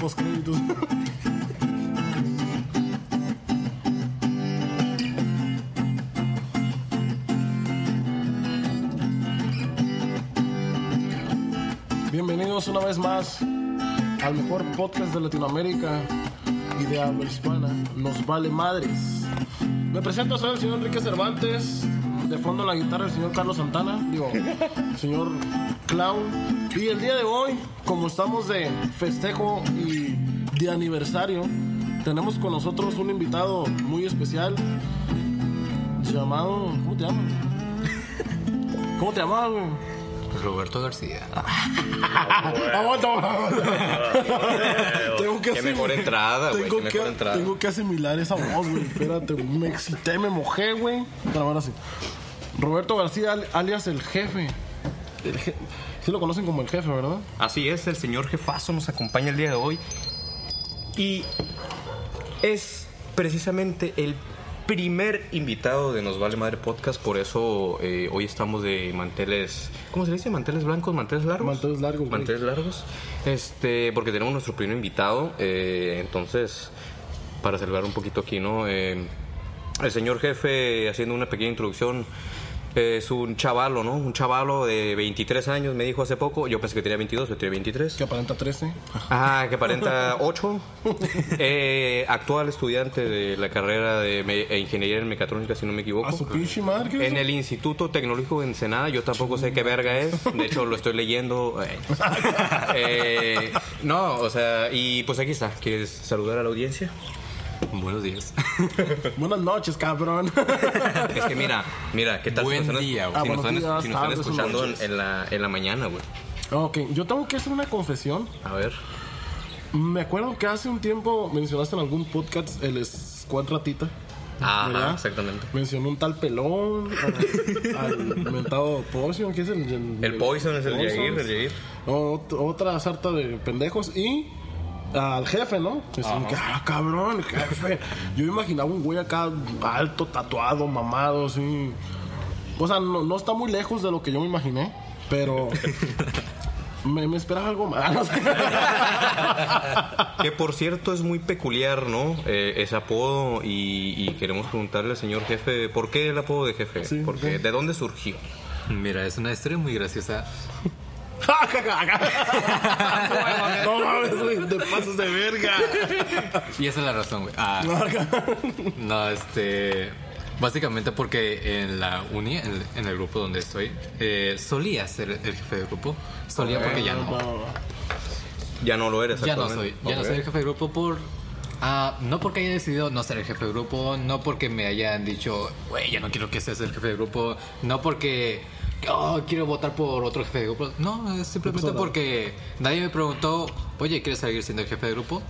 postcréditos. Bienvenidos una vez más al mejor podcast de Latinoamérica y de habla hispana. Nos vale madres. Me presento, soy el señor Enrique Cervantes. De fondo la guitarra el señor Carlos Santana. Digo, el señor Clown. Y el día de hoy, como estamos de festejo y de aniversario, tenemos con nosotros un invitado muy especial llamado. ¿Cómo te llamas? ¿Cómo te llamas, güey? Roberto García. Aguanta, aguanta. Tengo que Qué mejor entrada, güey. Tengo que, tengo que asimilar esa voz, güey. Espérate, me excité, me mojé, güey. Pero ahora sí. Roberto García, al- alias el jefe. El je- Sí lo conocen como el jefe, ¿verdad? Así es, el señor jefazo nos acompaña el día de hoy. Y es precisamente el primer invitado de Nos Vale Madre Podcast. Por eso eh, hoy estamos de manteles. ¿Cómo se dice? ¿Manteles blancos? ¿Manteles largos? Manteles largos, güey. Manteles largos. Este, porque tenemos nuestro primer invitado. eh, entonces, para celebrar un poquito aquí, ¿no? Eh, el señor jefe, haciendo una pequeña introducción, es un chavalo, ¿no? Un chavalo de 23 años, me dijo hace poco. Yo pensé que tenía 22, pero tenía 23. Que aparenta 13. Ah, que aparenta 8. Eh, actual estudiante de la carrera de me- e Ingeniería en Mecatrónica, si no me equivoco. A su pinche madre. ¿qué es En el Instituto Tecnológico de Ensenada, yo tampoco sé qué verga es. De hecho, lo estoy leyendo. Eh, eh, no, o sea, y pues aquí está. ¿Quieres saludar a la audiencia? Buenos días. Buenas noches, cabrón. Es que mira, mira, ¿qué tal Buen si nos están, día, si güey. Ah, nos buenos están- días, si nos están escuchando en, en la, en la mañana, güey? ok, yo tengo que hacer una confesión. A ver. Me acuerdo que hace un tiempo mencionaste en algún podcast el Squad Ratita. ¿verdad? exactamente. Mencionó un tal pelón, al, mentado Poison, que es el... El Poison es el. Jair, el Jair. Ot- otra sarta de pendejos y al jefe, ¿no? Un, ah, cabrón, jefe. Yo imaginaba un güey acá alto, tatuado, mamado, así. O sea, no, no está muy lejos de lo que yo me imaginé, pero me, me esperaba algo más. Que por cierto es muy peculiar, ¿no? Eh, ese apodo y, y queremos preguntarle al señor jefe, ¿por qué el apodo de jefe? Sí, Porque, sí. ¿De dónde surgió? Mira, es una historia muy graciosa. No mames, güey, te pasas de verga. Y esa es la razón, güey. Ah, no, este. Básicamente porque en la uni, en, en el grupo donde estoy, eh, solía ser el jefe de grupo. Solía porque ya no. Ya no lo eres Ya no soy. Ya no soy el jefe de grupo por. ah, no porque haya decidido no ser el jefe de grupo, no porque me hayan dicho, güey, ya no quiero que seas el jefe de grupo, no porque oh, quiero votar por otro jefe de grupo. No, es simplemente Pues, porque nadie me preguntó, oye, ¿quieres seguir siendo el jefe de grupo?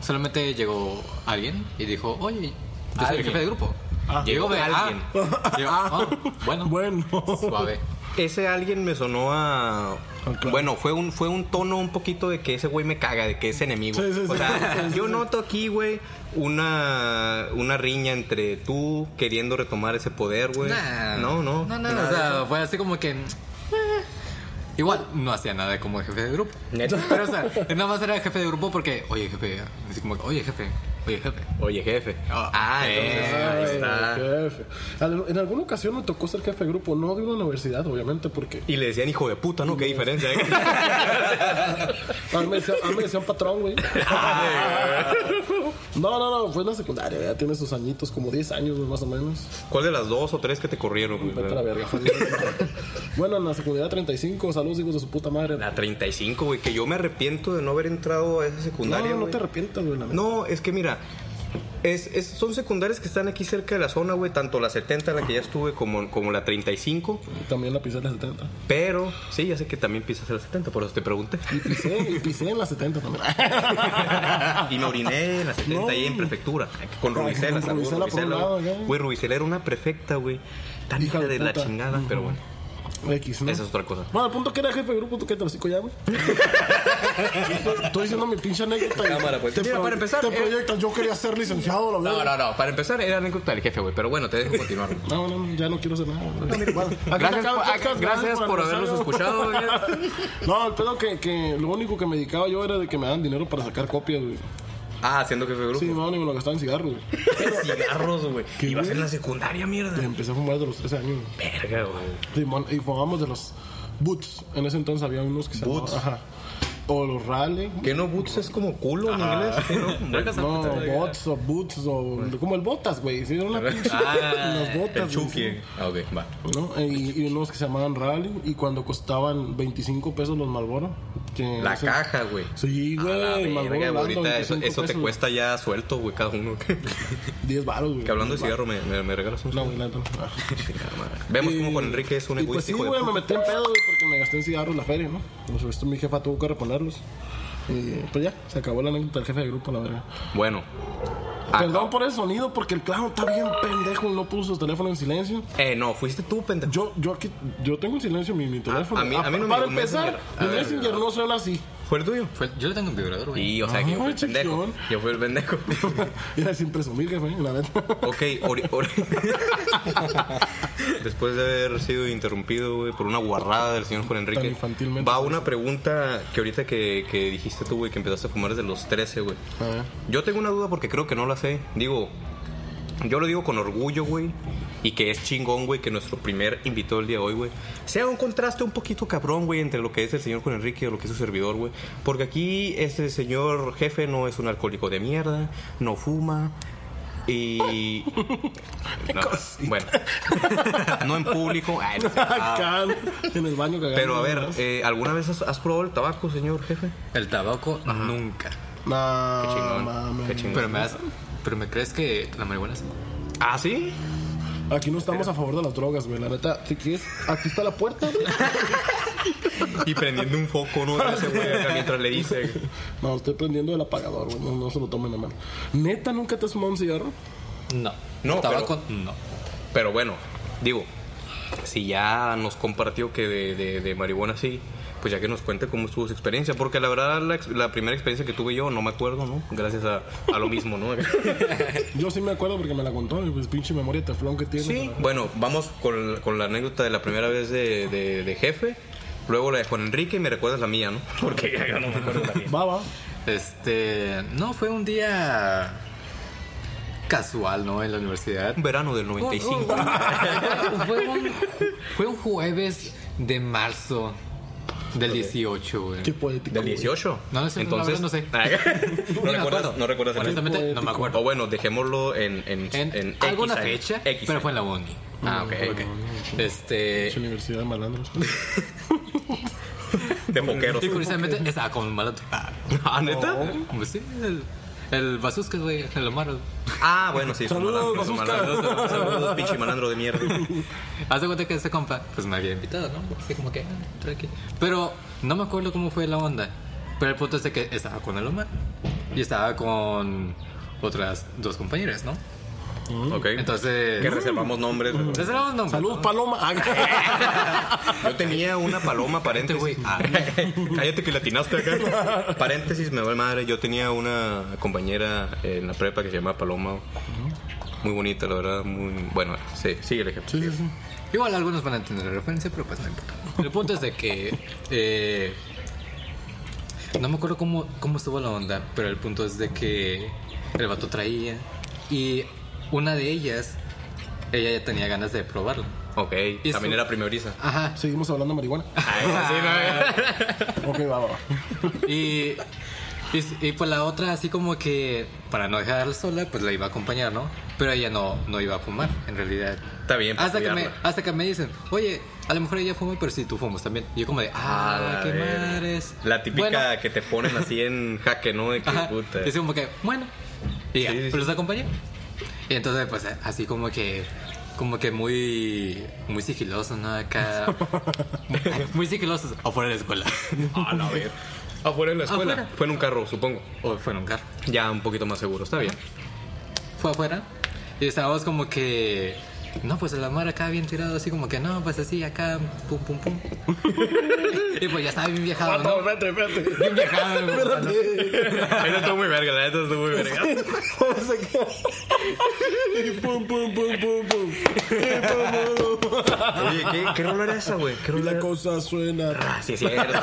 Solamente llegó alguien y dijo, oye, yo soy el jefe de grupo. Llegó de alguien. "Ah". Yo, "Ah, bueno, Bueno. suave. Ese alguien me sonó a... claro. Bueno, fue un, fue un tono un poquito de que ese güey me caga, de que es enemigo. Sí, sí, o sí. sea, Sí, sí, yo noto aquí, güey, una, una riña entre tú queriendo retomar ese poder, güey. Nah. no, no. No, no, nada o sea, fue así como que. eh, Igual no hacía nada como jefe de grupo. ¿Neta? Pero, o sea, nada más era jefe de grupo porque, oye, jefe, así como, oye, jefe, oye, jefe. Oye, jefe. Ah, Ah, eh, entonces Ay, ahí está. jefe. Al- En alguna ocasión me tocó ser jefe de grupo, no de una universidad, obviamente, porque Y le decían hijo de puta, ¿no? Qué diferencia, ¿eh? a mí me decían, a mí me decían patrón, güey. No, no, no, fue en la secundaria, ya tiene sus añitos, como 10 años más o menos. ¿Cuál de las dos o tres que te corrieron, güey? Vete a la verga. fue bueno, en la secundaria 35, saludos hijos de su puta madre. La 35, güey, que yo me arrepiento de no haber entrado a esa secundaria, No, te arrepientas, güey. No, es que mira, es, es- son secundarias que están aquí cerca de la zona, güey, tanto la 70 en la que ya estuve como, como la 35, También la pisé en la 70. pero sí, ya sé que también pisas en la 70, por eso te pregunté. Y pisé, y pisé en la 70 también. Y me oriné en la 70 No. ahí en prefectura, con Rubicela, Rubicela Rubicela, lado, güey. Rubicela era una prefecta, güey. Tan Hija de de la chingada, pero bueno. X, ¿no? Esa es otra cosa. Bueno, al punto que era jefe de grupo, tú que te lo cico ya, güey. Estoy diciendo mi pinche anécdota. y Cámara, pues. Te, Mira, para empezar, te eh. proyectas, yo quería ser licenciado, la No, verdad. no, no. Para empezar, era anécdota del jefe, güey. Pero bueno, te dejo continuar. güey. No, no, ya no quiero hacer nada. Bueno, aquí Gracias, se acaba por, el podcast, gracias por habernos aniversario. escuchado. güey. No, el pedo que, que lo único que me dedicaba yo era de que me daban dinero para sacar copias, güey. Ah, siendo jefe de grupo. Sí, no, ni me lo gastaba en cigarros, güey. Cigarros, güey. ¿Qué, Ibas güey? en la secundaria, mierda. Y empecé a fumar desde los 13 años. Verga, güey. Simón, y fumamos de los Boots. En ese entonces había unos que se Boots. llamaban- Ajá. O los Raleigh. ¿Qué no boots es como culo en inglés? ¿Qué no? No, bots o boots o como el botas, güey. Sí, era una pinche. Ah, las botas. el Ah, ok, va. ¿no? Y, y unos que se llamaban Rally y cuando costaban 25 pesos los Malboro. Que La ese- caja, güey. Sí, güey. blando, ahorita eso, 25 eso te cuesta ya suelto, güey, cada uno. que 10 baros, güey. hablando de cigarro, ¿me, me, me regalas un No, güey, no. Madre. Vemos Y- como Juan Enrique es un y pues egoísta sí, güey, me metí en pedo, güey, porque me gasté en cigarros la feria, ¿no? Pues esto mi jefa tuvo que Y pues ya, se acabó la anécdota del jefe de grupo, la verga. Bueno. Ah, Perdón por el sonido, porque el clown está bien pendejo y no puso su teléfono en silencio. Eh, no, fuiste tú, pendejo. Yo, yo aquí, yo tengo en silencio mi, mi teléfono. a mí- a mí no me Para empezar. A mi Messenger no suena así. ¿Fue el tuyo? Fue- yo le tengo un vibrador, güey. Y, o sea, que yo fui el pendejo. chiquión. Yo fui el pendejo. Era sin presumir, jefe, la neta. Ok, ori- ori- después de haber sido interrumpido güey, por una guarrada del señor Juan Enrique, Tan infantilmente. va una pregunta que ahorita que, que dijiste tú, güey, que empezaste a fumar desde los 13, güey. A ver. Yo tengo una duda porque creo que no la sé. Digo, yo lo digo con orgullo, güey. Y que es chingón, güey, que nuestro primer invitado el día de hoy, güey, sea un contraste un poquito cabrón, güey, entre lo que es el señor Juan Enrique y lo que es su servidor, güey. Porque aquí este señor jefe no es un alcohólico de mierda, no fuma. Y. No, bueno, no en público. ay, no. Ah, Acá, en el baño cagando. pero a ver, eh, ¿alguna vez has, has probado el tabaco, señor jefe? El tabaco, nunca. Nah, Qué chingón, qué chingón. Pero me das, pero me crees que la marihuana sí? ¿Ah, sí? Aquí no estamos a favor de las drogas, güey. La neta, si quieres, aquí está la puerta, güey. Y prendiendo un foco, ¿no? Ese güey acá mientras le dice. No, estoy prendiendo el apagador, güey. No, no se lo tomen a mano. ¿Neta nunca te has fumado un cigarro? No. No, tabaco, no. Pero bueno, digo, si ya nos compartió que de, de- de marihuana sí, pues ya que nos cuente cómo estuvo su experiencia. Porque la verdad, la, primera experiencia que tuve yo no me acuerdo, ¿no? Gracias a, a lo mismo, ¿no? Yo sí me acuerdo porque me la contó, y pues pinche memoria de teflón que tiene. Sí, bueno, vamos con, con la anécdota de la primera vez de, de- de jefe. Luego la de Juan Enrique y me recuerdas la mía, ¿no? Porque ya no me acuerdo la mía. Va, va. Este, no, fue un día casual, ¿no? En la universidad. Un verano del 95. fue, un, fue un jueves de marzo del 18, güey. Qué poético. ¿Del güey. 18? No, no sé, Entonces, no, no sé. ¿No, me recuerdas. ¿No recuerdas el Honestamente, no me acuerdo. O bueno, dejémoslo en, en, En, en alguna X fecha, X pero fue en la uni. Ah, ok. Este. Pinche Universidad de malandros. De foqueros. Y curiosamente estaba con un malandro. Ah, ¿Ah, neta? pues sí, el, el Basusca, güey, el Omar. Ah, bueno, sí. son Saludos, malandros. Saludos, pinche malandro de mierda. Haz de cuenta que ese compa, pues me había invitado, ¿no? Así como que, ah, tranqui. Pero no me acuerdo cómo fue la onda. Pero el punto es de que estaba con el Omar. Y estaba con otras dos compañeras, ¿no? Ok. Entonces. que reservamos nombres. Reservamos nombres. Saludos, ¿no? Paloma. Yo tenía una paloma, paréntesis. güey. Ah. Cállate que latinaste acá. Paréntesis, me vale madre. Yo tenía una compañera en la prepa que se llamaba Paloma. Muy bonita, la verdad. Muy... Bueno, sí, sigue el ejemplo. Sí, sí, sí. Igual algunos van a entender la referencia, pero pues no importa. El punto es de que. eh, no me acuerdo cómo, cómo estuvo la onda, pero el punto es de que el vato traía. Y una de ellas, ella ya tenía ganas de probarlo. Ok, Y también su- era primeriza. Ajá. Seguimos hablando de marihuana. sí, Ok, va, va. va. Y, y, y pues la otra, así como que para no dejarla sola, pues la iba a acompañar, ¿no? Pero ella no, no iba a fumar, en realidad. Está bien, Hasta que, me, hasta que me dicen, oye, a lo mejor ella fuma, pero si tú fumas también. Y yo como de, ah, qué madres. La típica Bueno, que te ponen así en jaque, ¿no? De que Ajá. puta. Y así como que, bueno. Y ya, Sí, sí, pero sí. los acompañé. Y entonces, pues, así como que, como que muy, muy sigiloso, ¿no? Acá, muy, muy sigilosos afuera de la escuela. A la ver. Afuera de la escuela. Afuera. Fue en un carro, supongo. O fue en un carro. Ya un poquito más seguro, está bien. Fue afuera. Y estábamos como que No, pues el amor acá bien tirado, así como que no, pues así acá, pum, pum, pum. y pues ya estaba bien viajado, No, ¿no? espérate, espérate. Bien viajado, güey. Espérate. Eso estuvo muy verga, la neta estuvo muy verga. Oye, ¿qué, qué rola era esa, güey? ¿Qué Y rola la era? cosa suena. Ah, sí, es cierto. güey.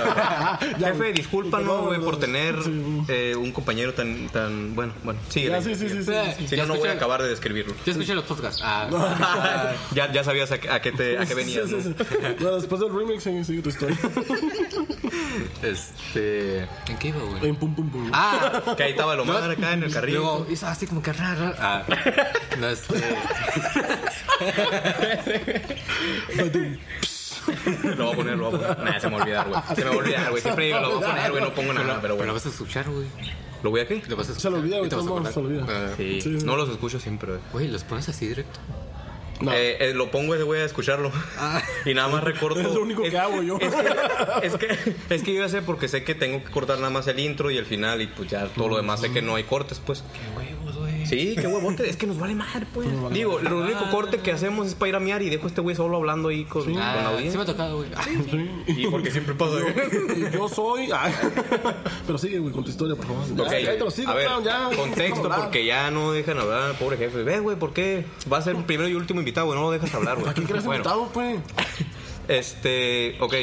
Ya, Jefe, discúlpanos, güey, por tener sí. eh, un compañero tan, tan, bueno, bueno, sí. Ya, sí, sí, sí, sí. sí. Si no, no voy a acabar de describirlo. Yo escuché los podcasts. Ah, Ya, ya sabías a, qué- a qué te, a qué venías, Sí, sí, ¿no? sí. Bueno, después del remix, sigue, sigue tu historia. este. ¿En qué iba, güey? En pum, pum, pum. Ah, que ahí estaba Lomar acá en el carril. Luego hizo así como que raro. Ah, no, este. Lo voy a poner, lo voy a poner. Nah, se me va a olvidar, güey. Se me va a olvidar, güey. Siempre digo, lo voy a poner, güey, no pongo nada, pero Pero lo bueno. vas a escuchar, güey. ¿Lo voy a qué? Lo vas a escuchar. Se lo olvida, güey, se olvida. Ah, Sí, Sí. no los escucho siempre, güey. Güey, los pones así directo. No. Eh, eh, lo pongo ese güey a escucharlo. Y nada más recorto. Es lo único que hago yo. Es que, es que, es que yo ya sé porque sé que tengo que cortar nada más el intro y el final y pues ya todo lo demás sé que no hay cortes, pues. Qué huevos, güey. Sí, qué huevote. Es que nos vale madre, pues. Digo, lo único corte que hacemos es para ir a miar y dejo a este güey solo hablando ahí con, con la Ah, sí me ha audiencia. tocado, güey. Ah, Sí. Y porque siempre pasa. Y yo soy. Ay. Pero sigue, güey, con tu historia, por favor. Ya, Ok, ya te lo sigo, a ver, Clown, ya. contexto, porque ya no dejan hablar, pobre jefe. Ve, güey, ¿por qué? Va a ser el primero y último invitado, güey, no lo dejas hablar, güey. ¿A quién crees Bueno, invitado, pues? Este, ok.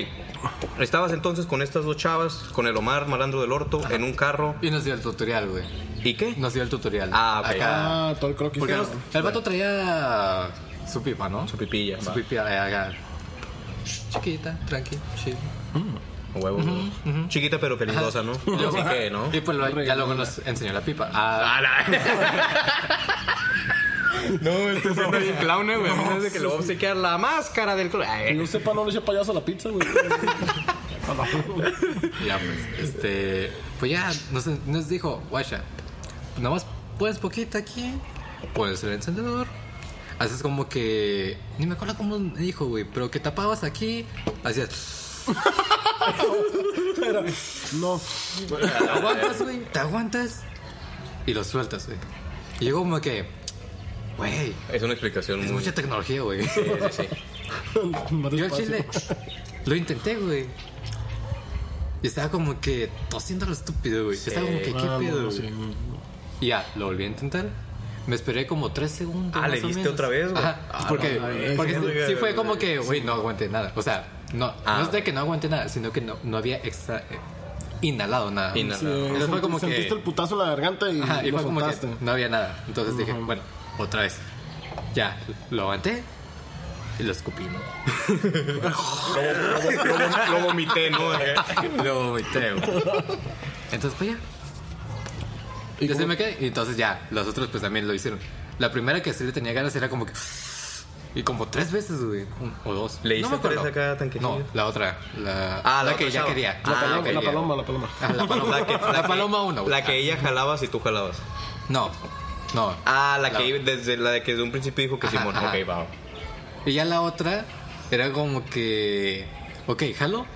Estabas entonces con estas dos chavas, con el Omar Malandro del Orto, en un carro. Y nos dio el tutorial, güey. ¿Y qué? Nos dio el tutorial. Ah, ok. Acá. Ah, todo el croquis. Porque nos- el vato traía su pipa, ¿no? Su pipilla. Su pipa eh, acá. Chiquita, tranqui, chill. Huevo. Chiquita pero peligrosa, ¿no? Así que, ¿no? Y pues lo- ya luego nos enseñó la pipa. Ah, No, este es bien clown, güey. A mí me hace que le voy a obsequiar la máscara del clown. Que yo sepa, no le eché payaso a la pizza, güey. ya pues, este, pues ya nos, nos dijo, guacha, nomás pones poquito aquí, pones el encendedor, haces como que, ni me acuerdo cómo dijo, güey, pero que tapabas aquí, hacías, Era- No. te aguantas, güey, te aguantas y lo sueltas, güey. Y llegó como que, güey, Es una explicación es muy. mucha tecnología, güey. Sí, sí, sí. Yo al chile lo intenté, güey. Y estaba como que tosiendo lo estúpido, güey. Estaba como que, ¿qué Ah, pedo, sí. Y ya, lo volví a intentar. Me esperé como tres segundos. Ah, más ¿le o diste menos. otra vez, güey? Ajá, Ah, porque, no, porque sí, sí, sí, sí fue sí. como que, güey, no aguanté nada. O sea, no, Ah. no es de que no aguanté nada, sino que no, no había extra, eh, inhalado nada. Inhalado. Sí, Entonces fue como sentiste que- el putazo en la garganta y, Ajá, y lo fue como que no había nada. Entonces dije, bueno, otra vez. Ya, lo aguanté y lo escupí, ¿no? Lo, lo vomité, ¿no? Lo vomité, güey. Entonces, pues ya. ¿Y Ya se cómo- me quedé. Y entonces ya, los otros pues también lo hicieron. La primera que sí le tenía ganas era como que... Y como tres veces, güey. O dos. ¿Le hice me acuerdo. tres acá? No, la otra. La, Ah, la la que chava. quería. La Ah, paloma, la paloma, la paloma. Ah, la paloma. La que, la paloma uno, güey. La que ella jalabas y tú jalabas. No, no. Ah, la La- que desde la de que desde un principio dijo que Ajá, Simón. ajá. Ok, va. Y ya la otra era como que... Ok, jalo,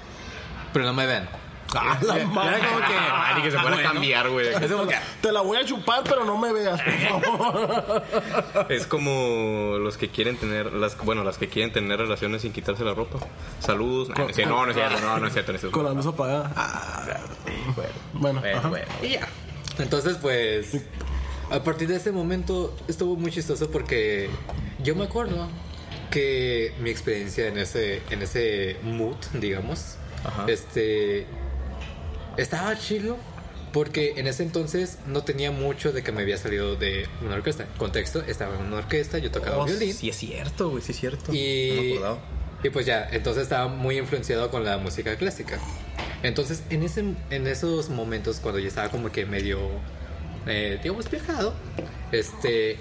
pero no me ven. Ah, la Era madre. como que... Ah, ni que se fuera a bueno. cambiar, güey. Es como que... Te la voy a chupar, pero no me veas, por favor. Es como los que quieren tener, las, bueno, las que quieren tener relaciones sin quitarse la ropa. Saludos. No, no, no es cierto, no, no es cierto. no es cierto. Con la luz apagada. Ah, bueno, Bueno, ajá. bueno. Y ya. Entonces, pues, a partir de ese momento estuvo muy chistoso porque yo me acuerdo que mi experiencia en ese, en ese mood, digamos, Ajá. este, estaba chido porque en ese entonces no tenía mucho de que me había salido de una orquesta. Contexto, estaba en una orquesta, yo tocaba Oh, violín. sí, es cierto, güey, sí es cierto. No me Y, y pues ya, entonces estaba muy influenciado con la música clásica. Entonces, en, ese, en esos momentos, cuando ya estaba como que medio, eh, digamos, viajado, este,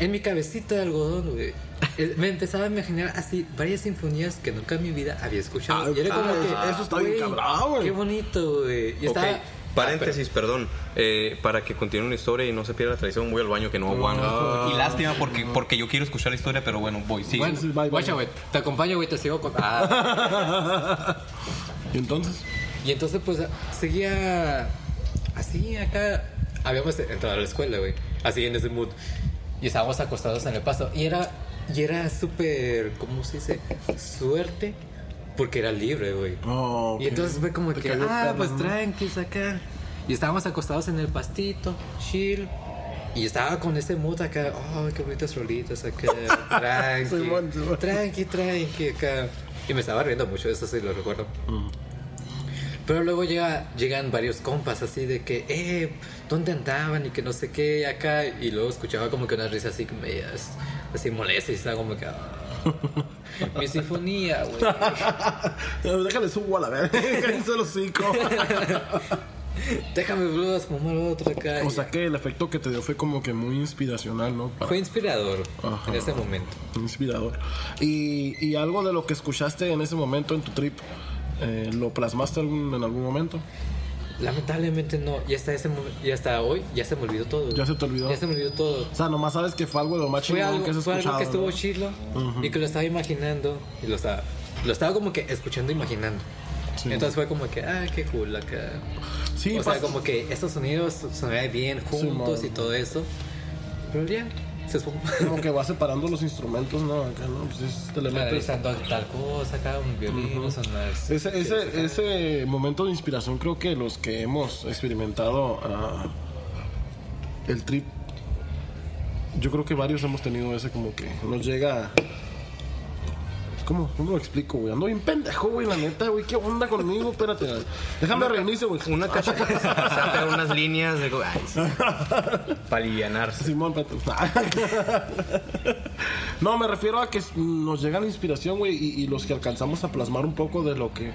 en mi cabecita de algodón, güey, eh, me empezaba a imaginar así varias sinfonías que nunca en mi vida había escuchado. Ah, y era como ah, que, eso está bien cabrón, güey. Qué bonito, güey. Y estaba. paréntesis, perdón. Eh, para que continúe la historia y no se pierda la tradición, voy al baño que no aguanto. Y lástima porque, porque yo quiero escuchar la historia, pero bueno, voy. Sí. Bueno, sí, bye, bye. guacha, güey, te acompaño, güey, te sigo con. Ah. Y entonces, Y entonces, pues, seguía así acá. Habíamos entrado a la escuela, güey. Así en ese mood. Y estábamos acostados en el pasto. Y era Y era súper, ¿cómo se dice? Suerte, porque era libre, güey. Oh, ok. Y entonces fue como Te que, ah, pues tranqui, acá. Y estábamos acostados en el pastito, chill. Y estaba con ese mood acá, oh, qué bonitas rolitas acá, tranqui, tranqui, tranqui, acá. Y me estaba riendo mucho, eso sí lo recuerdo. Pero luego llega, llegan varios compas así de que, eh, ¿dónde andaban? Y que no sé qué, acá. Y luego escuchaba como que una risa así, medias, así molesta y estaba como que, ah, mi sinfonía, güey. Déjale subo a la verga. Cinco. Déjame blues, fumar otra acá. O sea que el efecto que te dio fue como que muy inspiracional, ¿no? Para- Fue inspirador Ajá. en ese momento. Inspirador. Y, y algo de lo que escuchaste en ese momento en tu trip, eh, ¿lo plasmaste algún- en algún momento? Lamentablemente no, y hasta, ese, y hasta hoy ya se me olvidó todo. Ya se te olvidó. Ya se me olvidó todo. O sea, nomás sabes que fue algo de lo más Fue chingón algo, que has fue escuchado. algo que estuvo ¿no? chilo Ujú. y que lo estaba imaginando y lo estaba, lo estaba como que escuchando, imaginando. Sí. Entonces fue como que, ah, qué cool acá. Sí, o sea, pas- como que estos sonidos sonaban bien juntos y todo eso. Pero ya, se esfumó. como que va separando los instrumentos, ¿no? Acá, ¿no? Pues es- te le metes- Analizando tal cosa acá, un violín, sonar. Ese, ese, ese momento de inspiración creo que los que hemos experimentado ah, el trip, yo creo que varios hemos tenido ese como que nos llega... ¿Cómo? ¿Cómo lo explico, güey? Ando bien pendejo, güey, la neta, güey. ¿Qué onda conmigo? Espérate. Déjame reinicio, güey. Una cacha saca unas líneas de. Ay, sí. Para alivianarse. Simón. No, me refiero a que nos llega la inspiración, güey, y, y los que alcanzamos a plasmar un poco de lo que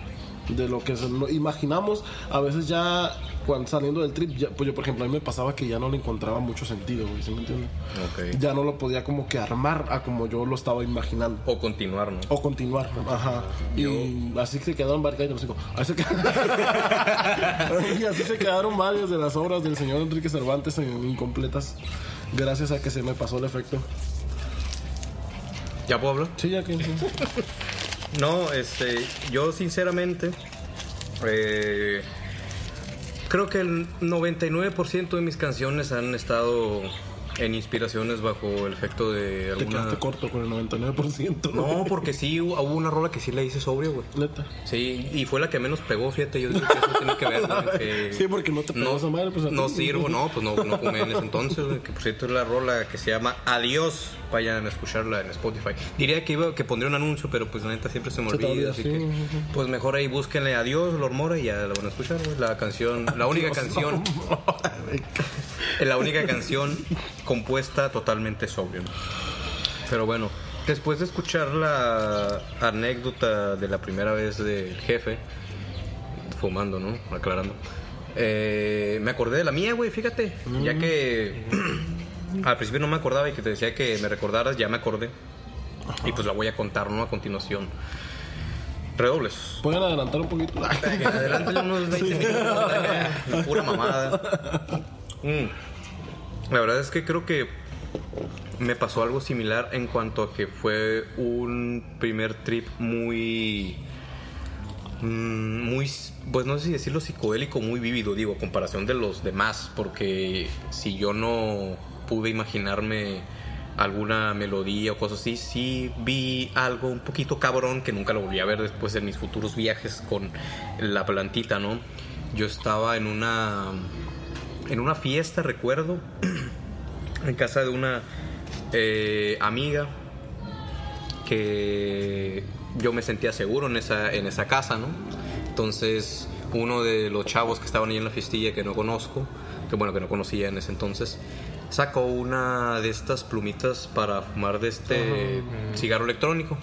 de lo que imaginamos, a veces ya cuando saliendo del trip, ya, pues yo por ejemplo a mí me pasaba que ya no le encontraba mucho sentido, güey, ¿sí me entiendes? Ok. Ya no lo podía como que armar a como yo lo estaba imaginando. O continuar, ¿no? O continuar, ajá. Y así se quedaron varios. Así, se qued- y así se quedaron varios de las obras del señor Enrique Cervantes en- incompletas. Gracias a que se me pasó el efecto. ¿Ya puedo hablar? Sí, ya que. No, este, yo sinceramente eh, creo que el 99% de mis canciones han estado en inspiraciones bajo el efecto de Te alguna... quedaste corto con el 99%. No, porque sí hubo una rola que sí le hice sobrio, güey. Neta. Sí, y fue la que menos pegó, fíjate, yo digo que eso tiene que ver, güey, que Sí, porque no te pegó esa madre, pues, no sirvo, no, pues no, no fumé en ese entonces, güey, que por cierto es la rola que se llama Adiós, vayan a escucharla en Spotify. Diría que iba, que pondría un anuncio, pero pues la neta siempre se me Se te olvida, olvida, así sí, que, pues mejor ahí búsquenle Adiós, Lord Mora, y ya la van a escuchar, güey, la canción, la única canción, la única canción compuesta totalmente sobrio. Pero bueno, después de escuchar la anécdota de la primera vez del jefe, fumando, ¿no? Aclarando. eh, me acordé de la mía, güey, fíjate. Ya que al principio no me acordaba y que te decía que me recordaras, ya me acordé. Y pues la voy a contar, ¿no? A continuación. Redobles. Pueden adelantar un poquito. Adelante unos 20 minutos. Pura mamada. Mm. La verdad es que creo que me pasó algo similar en cuanto a que fue un primer trip muy. mm, Muy, pues no sé si decirlo psicodélico, muy vívido, digo, a comparación de los demás, porque si yo no pude imaginarme alguna melodía o cosas así, sí vi algo un poquito cabrón que nunca lo volví a ver después de mis futuros viajes con la plantita, ¿no? Yo estaba en una en una fiesta, recuerdo, en casa de una eh, amiga que yo me sentía seguro en esa, en esa casa, ¿no? Entonces, uno de los chavos que estaban ahí en la fiestilla que no conozco, que bueno, que no conocía en ese entonces, sacó una de estas plumitas para fumar de este cigarro electrónico.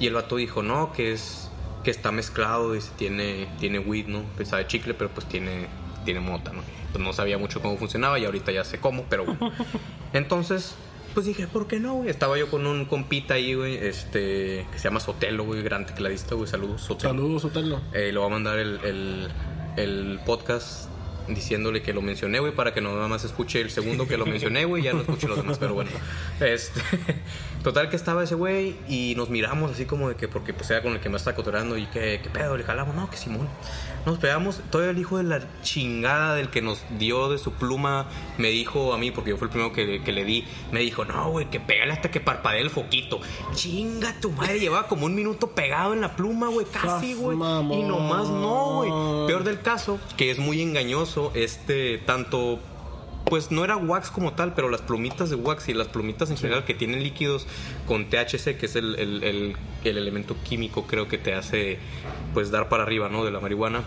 Y el vato dijo, no, que es que está mezclado, dice, tiene, tiene weed, ¿no? Pensaba chicle, pero pues tiene, tiene mota, ¿no? Pues no sabía mucho cómo funcionaba y ahorita ya sé cómo, pero bueno. Entonces, pues dije, ¿por qué no, güey? Estaba yo con un compita ahí, güey, este, que se llama Sotelo, güey, gran tecladista, güey, saludos, Sotelo. Saludos, Otelo. Eh, le voy a mandar el, el, el podcast diciéndole que lo mencioné, güey, para que no nada más escuche el segundo que lo mencioné, güey, ya no escuche los demás, pero bueno. Este, total que estaba ese güey y nos miramos así como de que, porque pues era con el que me está cotorando y que, ¿qué pedo? Le jalamos, no, que Simón. Nos pegamos, todavía el hijo de la chingada del que nos dio de su pluma me dijo a mí, porque yo fui el primero que, que le di, me dijo, no, güey, que pégale hasta que parpadee el foquito. Chinga tu madre, llevaba como un minuto pegado en la pluma, güey, casi, güey. Y nomás no, güey. Peor del caso, que es muy engañoso, este, tanto pues no era wax como tal, pero las plumitas de wax y las plumitas en general que tienen líquidos con THC, que es el, el, el, el, elemento químico creo que te hace pues dar para arriba, ¿no? De la marihuana.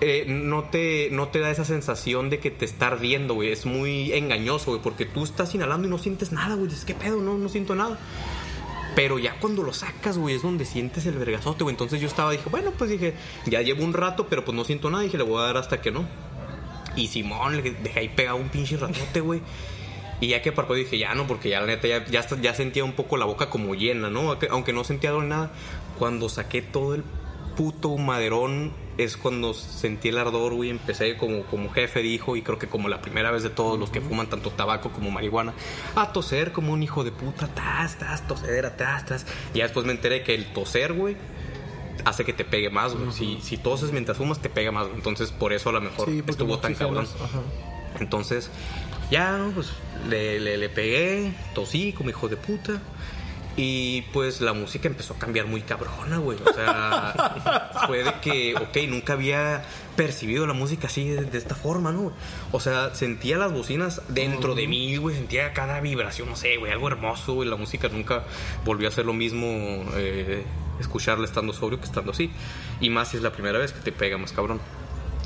Eh, no, te, no te da esa sensación de que te está ardiendo, güey. Es muy engañoso, güey, porque tú estás inhalando y no sientes nada, güey. Dices, ¿qué pedo? No, no siento nada. Pero ya cuando lo sacas, güey, es donde sientes el vergazote, güey. Entonces yo estaba, dije, bueno, pues dije, ya llevo un rato, pero pues no siento nada. Dije, le voy a dar hasta que no. Y Simón, le dejé ahí pegado un pinche ratote, güey. Y ya que parpadeó dije, ya no, porque ya la neta ya, ya, ya, sentía un poco la boca como llena, ¿no? Aunque no sentía nada. Cuando saqué todo el puto maderón es cuando sentí el ardor, güey. Empecé como, como jefe dijo, y creo que como la primera vez de todos los que fuman tanto tabaco como marihuana, a toser como un hijo de puta, tas, tas, toser, tas, tas. Y ya después me enteré que el toser, güey, hace que te pegue más, güey. si, si toses mientras fumas, te pega más, güey. Entonces, por eso a lo mejor estuvo tan cabrón. Entonces, ya, ¿no? Pues le, le, le pegué, tosí como hijo de puta. Y pues la música empezó a cambiar muy cabrona, güey. O sea, fue de que, ok, nunca había percibido la música así de, esta forma, ¿no? O sea, sentía las bocinas dentro de mí, güey. Sentía cada vibración, no sé, güey, algo hermoso, güey. La música nunca volvió a ser lo mismo eh, escucharla estando sobrio que estando así. Y más si es la primera vez que te pega más cabrón.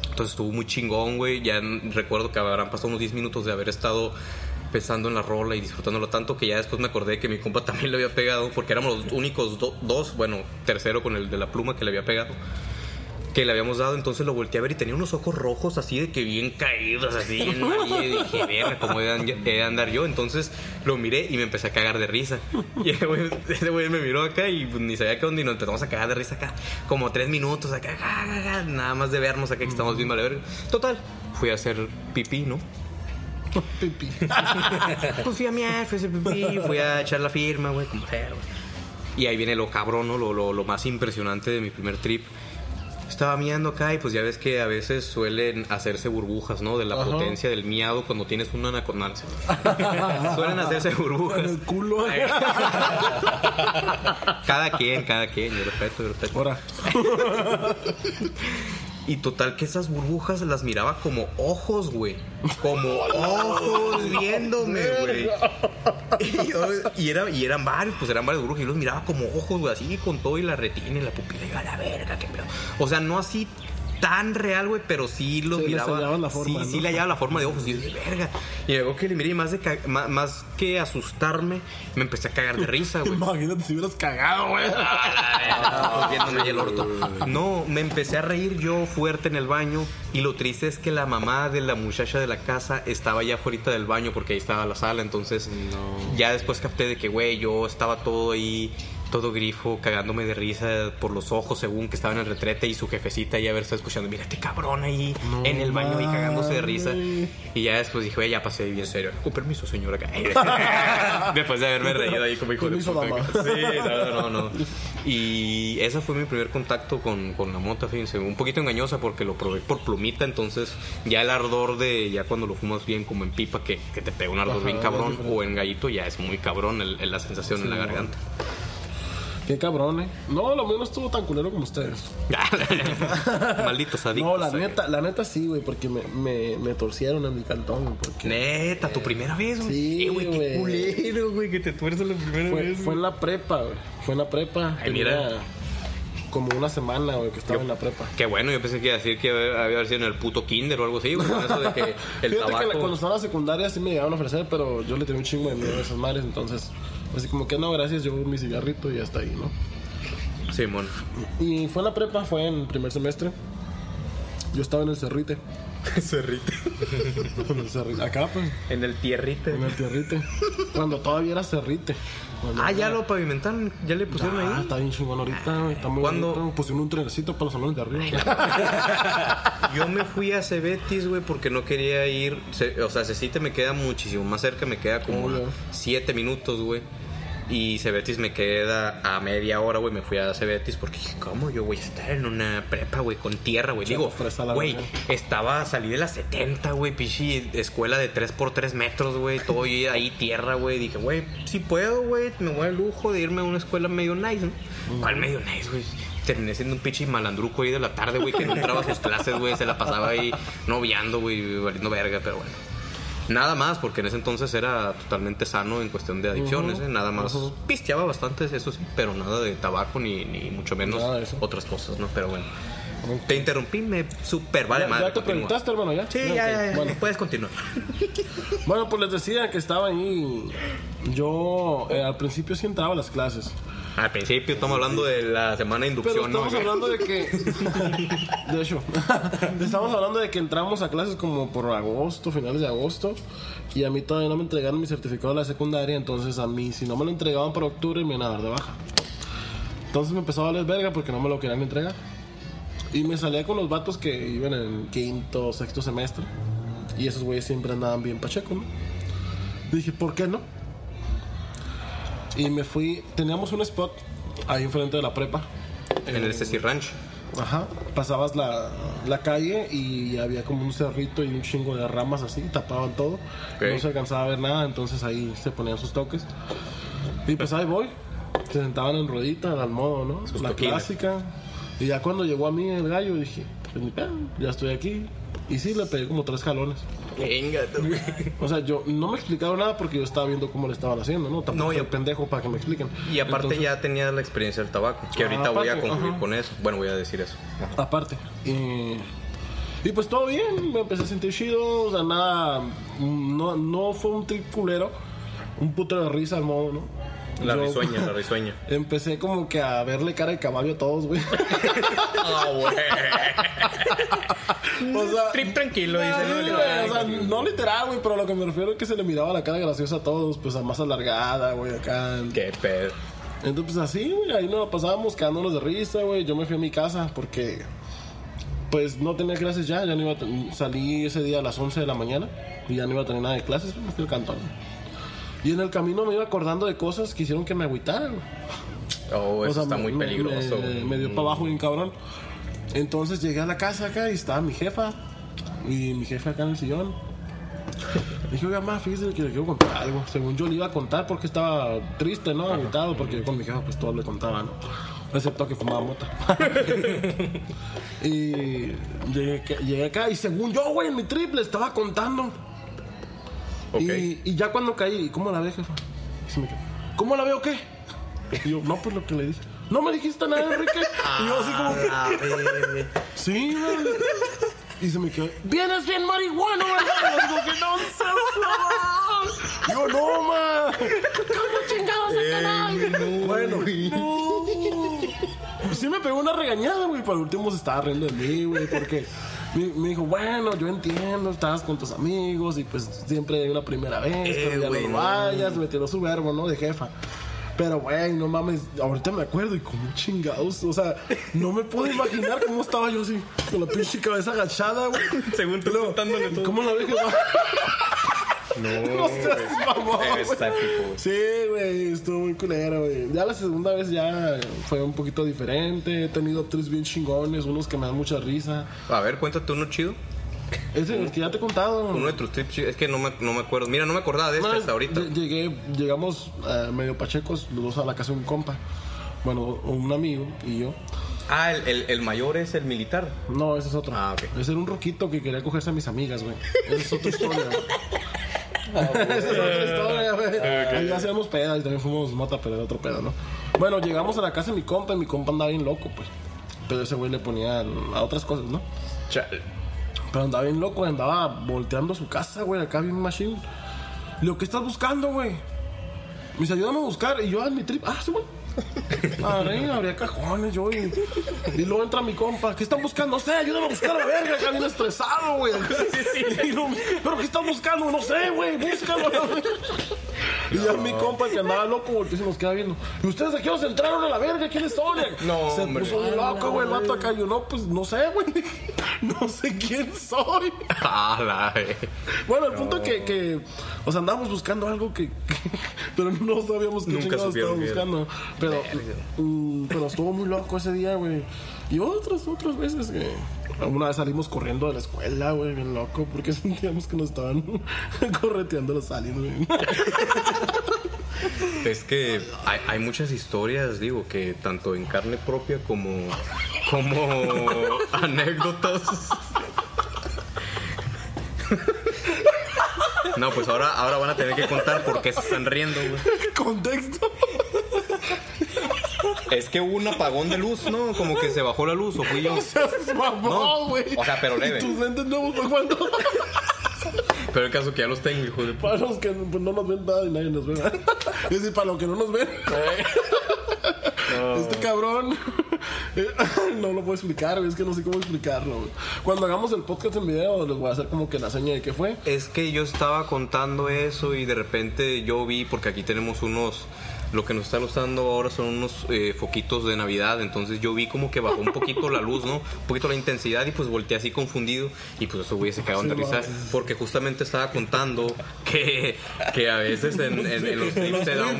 Entonces estuvo muy chingón, güey. Ya recuerdo que habrán pasado unos 10 minutos de haber estado pensando en la rola y disfrutándolo tanto que ya después me acordé que mi compa también le había pegado, porque éramos los únicos dos, bueno, tercero con el de la pluma que le había pegado, que le habíamos dado, entonces lo volteé a ver y tenía unos ojos rojos así de que bien caídos, así en y dije, verga, ¿cómo he de andar yo? Entonces lo miré y me empecé a cagar de risa. Y ese güey me miró acá y pues, ni sabía qué onda y nos empezamos a cagar de risa acá, como tres minutos acá, nada más de vernos acá que estamos bien mal ver. Total, fui a hacer pipí, ¿no? Pipí. pues fui a miar, fui a hacer pipí, fui a echar la firma, güey, como sea, güey. Y ahí viene lo cabrón, ¿no? Lo, lo, lo, más impresionante de mi primer trip. Estaba miando acá y pues ya ves que a veces suelen hacerse burbujas, ¿no? De la Ajá. potencia del miado cuando tienes una anaconalcia. suelen hacerse burbujas. En el culo. cada quien, cada quien, yo respeto, yo respeto. Ahora. Y total que esas burbujas las miraba como ojos, güey. Como ojos viéndome, güey. Y, yo- y era, y eran varios, pues eran varios burbujas. Y los miraba como ojos, güey, así con todo y la retina y la pupila. Y yo, a la verga, qué pedo. O sea, no así tan real, güey, pero sí los Sí, miraba. hallaban la forma, sí, ¿no? sí le hallaba la forma de ojos. Y yo dije, verga. Y luego que le miré, y más, de ca- más, más que asustarme, me empecé a cagar de risa, güey. Imagínate si hubieras cagado, güey. Ah, viéndome ahí el orto. No, me empecé a reír yo fuerte en el baño y lo triste es que la mamá de la muchacha de la casa estaba ya afuera del baño porque ahí estaba la sala, entonces ya después capté de que, güey, yo estaba todo ahí, todo grifo, cagándome de risa por los ojos según que estaba en el retrete y su jefecita ya haber estado escuchando, mira este cabrón ahí No en el baño ahí cagándose de risa. Y ya después dije, güey, ya pasé bien serio. Con permiso, señora. después de haberme reído ahí como hijo de puta. Sí, no, no, no. Y ese fue mi primer contacto con, con la mota, fíjense. Un poquito engañosa porque lo probé por plumita, entonces ya el ardor de, ya cuando lo fumas bien como en pipa, que, que te pega un ardor Ajá, bien cabrón, o en gallito, ya es muy cabrón el- el- la sensación en la Sí, garganta. Qué cabrón, eh. No, lo mío no estuvo tan culero como ustedes. Malditos adictos. No, la neta, la neta sí, güey, porque me, me, me torcieron en mi cantón, güey, porque Neta, tu primera vez, güey. Sí, Eh, güey, qué culero, güey, que te tuerzan la primera fue, vez. fue en la prepa, güey. Fue en la prepa. Ay, Tenía mira. Como una semana, güey, que estaba en la prepa. Qué bueno, yo pensé que iba a decir que había sido en el puto kinder o algo así, güey. Eso de que el Fíjate que la- cuando estaba en la secundaria sí me llegaban a ofrecer, pero yo le tenía un chingo de miedo a esas madres, entonces, así como que no, gracias, yo mi cigarrito y hasta ahí, ¿no? Simón. Y fue en la prepa, fue en primer semestre. Yo estaba en el Cerrite. Cerrite. En el cerrite. Acá, pues, En el tierrite. en el tierrite. Cuando todavía era cerrite. Cuando Ah, era- ya lo pavimentaron, ya le pusieron Ah, ahí. está bien chingón ahorita, güey, está muy bonito. Pusieron un trenecito para los salones de arriba. Yo me fui a Cebetis, güey, porque no quería ir. O sea, Cecite me queda muchísimo más cerca, me queda como Obvio. 7 minutos, güey. Y Cebetis me queda a media hora, güey. Me fui a Cebetis porque dije, ¿cómo yo voy a estar en una prepa, güey, con tierra, güey? Digo, güey, estaba, salí de las 70, güey, pichi, escuela de 3 por 3 metros, güey. Todo yo ahí tierra, güey. Dije, güey, si puedo, güey, me voy al lujo de irme a una escuela medio nice, ¿no? ¿Cuál medio nice, güey? Terminé siendo un pinche malandruco ahí de la tarde, güey, que no entraba a sus clases, güey. Se la pasaba ahí noviando, güey, valiendo verga, pero bueno. Nada más, porque en ese entonces era totalmente sano en cuestión de adicciones, ¿eh? Nada más. Pisteaba bastante, eso sí, pero nada de tabaco ni, ni mucho menos otras cosas, ¿no? Pero bueno. Te interrumpí, me super vale ¿Ya, madre. ya te continúa. preguntaste, hermano? ¿Ya? Sí, ya, ya. Bueno, Puedes continuar. bueno, pues les decía que estaba ahí. Yo eh, al principio sí entraba a las clases. Al principio estamos hablando de la semana de Pero inducción, ¿no? estamos hablando de que. De hecho, estamos hablando de que entramos a clases como por agosto, finales de agosto. Y a mí todavía no me entregaron mi certificado de la secundaria. Entonces, a mí, si no me lo entregaban por octubre, me iban a dar de baja. Entonces me empezó a valer verga porque no me lo querían entregar. Y me salía con los vatos que iban en quinto, sexto semestre. Y esos güeyes siempre andaban bien pacheco, ¿no? Dije, ¿por qué no? Y me fui. Teníamos un spot ahí enfrente de la prepa. En el Ceci Ranch. Ajá, pasabas la, la calle y había como un cerrito y un chingo de ramas así, tapaban todo. No se alcanzaba a ver nada, entonces ahí se ponían sus toques. Y pues ahí voy. Se sentaban en ruedita, al modo, ¿no? Sus la toquines. clásica. Y ya cuando llegó a mí el gallo, dije, pues ya estoy aquí. Y sí, le pegué como tres jalones. Venga, tú. O sea, yo no me explicaron nada porque yo estaba viendo cómo le estaban haciendo, ¿no? Tampoco No, y- el pendejo para que me expliquen. Y aparte Entonces- ya tenía la experiencia del tabaco, que Ah, ahorita voy a concluir ajá. con eso. Bueno, voy a decir eso. Aparte. Y, y pues todo bien, me empecé a sentir chido, o sea, nada, no, no fue un trip culero, un puto de risa al modo, ¿no? La Yo risueña, la risueña. Empecé como que a verle cara de caballo a todos, güey. Ah, güey. o sea, Trip tranquilo, dice. sí, ¿no? güey, o sea, no literal, güey, pero a lo que me refiero es que se le miraba la cara graciosa a todos, pues a más alargada, güey, acá. Qué pedo. Entonces, pues así, güey, ahí nos pasábamos quedándonos de risa, güey. Yo me fui a mi casa porque, pues, no tenía clases ya. Ya no iba a salí ese día a las 11 de la mañana y ya no iba a tener nada de clases. Me fui al cantón. Y en el camino me iba acordando de cosas que hicieron que me agüitara, güey. Oh, O eso sea, está me- muy peligroso. Me, me dio para abajo bien cabrón. Entonces llegué a la casa acá y estaba mi jefa. Y mi jefe acá en el sillón. Le dije, oiga, ma, fíjese que le quiero contar algo. Según yo le iba a contar porque estaba triste, ¿no? Agüitado, porque yo con mi jefa pues todo le contaba, ¿no? Excepto que fumaba mota. y llegué, llegué acá y según yo, güey, en mi triple estaba contando. Ok. Y, y ya cuando caí, ¿y ¿cómo la ve, jefa? Y se me quedó, ¿Cómo la veo qué? Y yo, no, pues lo que le dije. No me dijiste nada, Enrique. Y yo así como que, A ver. sí, güey. Y se me quedó, vienes bien marihuano, ¿verdad? Y yo que no seas. Digo, no, ma. ¿Cómo chingados el canal? Bueno, no. Sí me pegó una regañada, güey. Por último se estaba riendo de mí, güey, porque me, dijo, bueno, yo entiendo, estabas con tus amigos y pues siempre hay una primera vez, Eh, pero ya no no. vayas, me tiró su verbo, ¿no? De jefa. Pero, güey, no mames, ahorita me acuerdo y como chingados, o sea, no me puedo imaginar cómo estaba yo así, con la pinche cabeza agachada, güey. Según tú contándole todo. ¿Cómo la? No, No seas mamón. Está tipo. Sí, güey, estuvo muy culero, güey. Ya la segunda vez ya fue un poquito diferente. He tenido tres bien chingones, unos que me dan mucha risa. A ver, cuéntate uno chido. Ese el que ya te he contado. Uno de tus tips chidos. Es que no me, no me acuerdo. Mira, no me acordaba de este No, hasta ahorita. ll- Llegué, llegamos eh, medio pachecos, los dos a la casa de un compa. Bueno, un amigo y yo. Ah, el, el, el mayor es el militar. No, ese es otro. Ah, ok. Ese era un roquito que quería cogerse a mis amigas, güey. Esa es otra historia. Esa es otra historia, güey. Ahí hacíamos pedas y también fuimos mota, pero era otro pedo, ¿no? Bueno, llegamos a la casa de mi compa y mi compa andaba bien loco, pues. Pero ese güey le ponía a otras cosas, ¿no? Chale. Pero andaba bien loco, andaba volteando su casa, güey, acá bien machine. Lo que estás buscando, güey. Me dice, ayúdame a buscar. Y yo, en mi trip, ah, sí, güey. Ahí habría cajones, yo. Y, y luego entra mi compa. ¿Qué están buscando? No sé, ayúdame a buscar a la verga. Acá viene estresado, güey. No, ¿Pero qué están buscando? No sé, güey. Búscalo. Y ya mi compa, que andaba loco, porque se nos queda viendo. ¿Y ustedes aquí nos entraron a la verga? ¿Quiénes son? No, Se hombre. puso loco, güey. El vato acá. Yo, no, pues no sé, güey. No sé quién soy. Ah, la, eh. Bueno, el punto que, que, o sea, andábamos buscando algo que, que- pero no sabíamos qué Nunca estábamos buscando. Pero, mm, pero estuvo muy loco ese día, güey. Y otras, otras veces que una vez salimos corriendo de la escuela, güey, bien loco, porque sentíamos que nos estaban correteando los aliens, güey. Es que hay, hay muchas historias, digo, que tanto en carne propia como, como anécdotas. No, pues ahora, ahora van a tener que contar por qué se están riendo, güey. Contexto. Es que hubo un apagón de luz, ¿no? Como que se bajó la luz, o fui yo. Se mamó, No, güey. o sea, pero leve. ¿Y tus lentes nuevos? Pero el caso que ya los tengo, hijo de. Para los que pues, no nos ven nada y nadie nos ve. ¿verdad? Es decir, para los que no nos ven. Este cabrón. No lo puedo explicar. Es que no sé cómo explicarlo, güey. Cuando hagamos el podcast en video, les voy a hacer como que la seña de qué fue. Es que yo estaba contando eso y de repente yo vi, porque aquí tenemos unos, lo que nos están usando ahora son unos eh, foquitos de Navidad, entonces yo vi como que bajó un poquito la luz, ¿no? Un poquito la intensidad y pues volteé así confundido y pues esos güeyes se cagaron de risa porque justamente estaba contando que, que a veces en, en- en los trips te da un...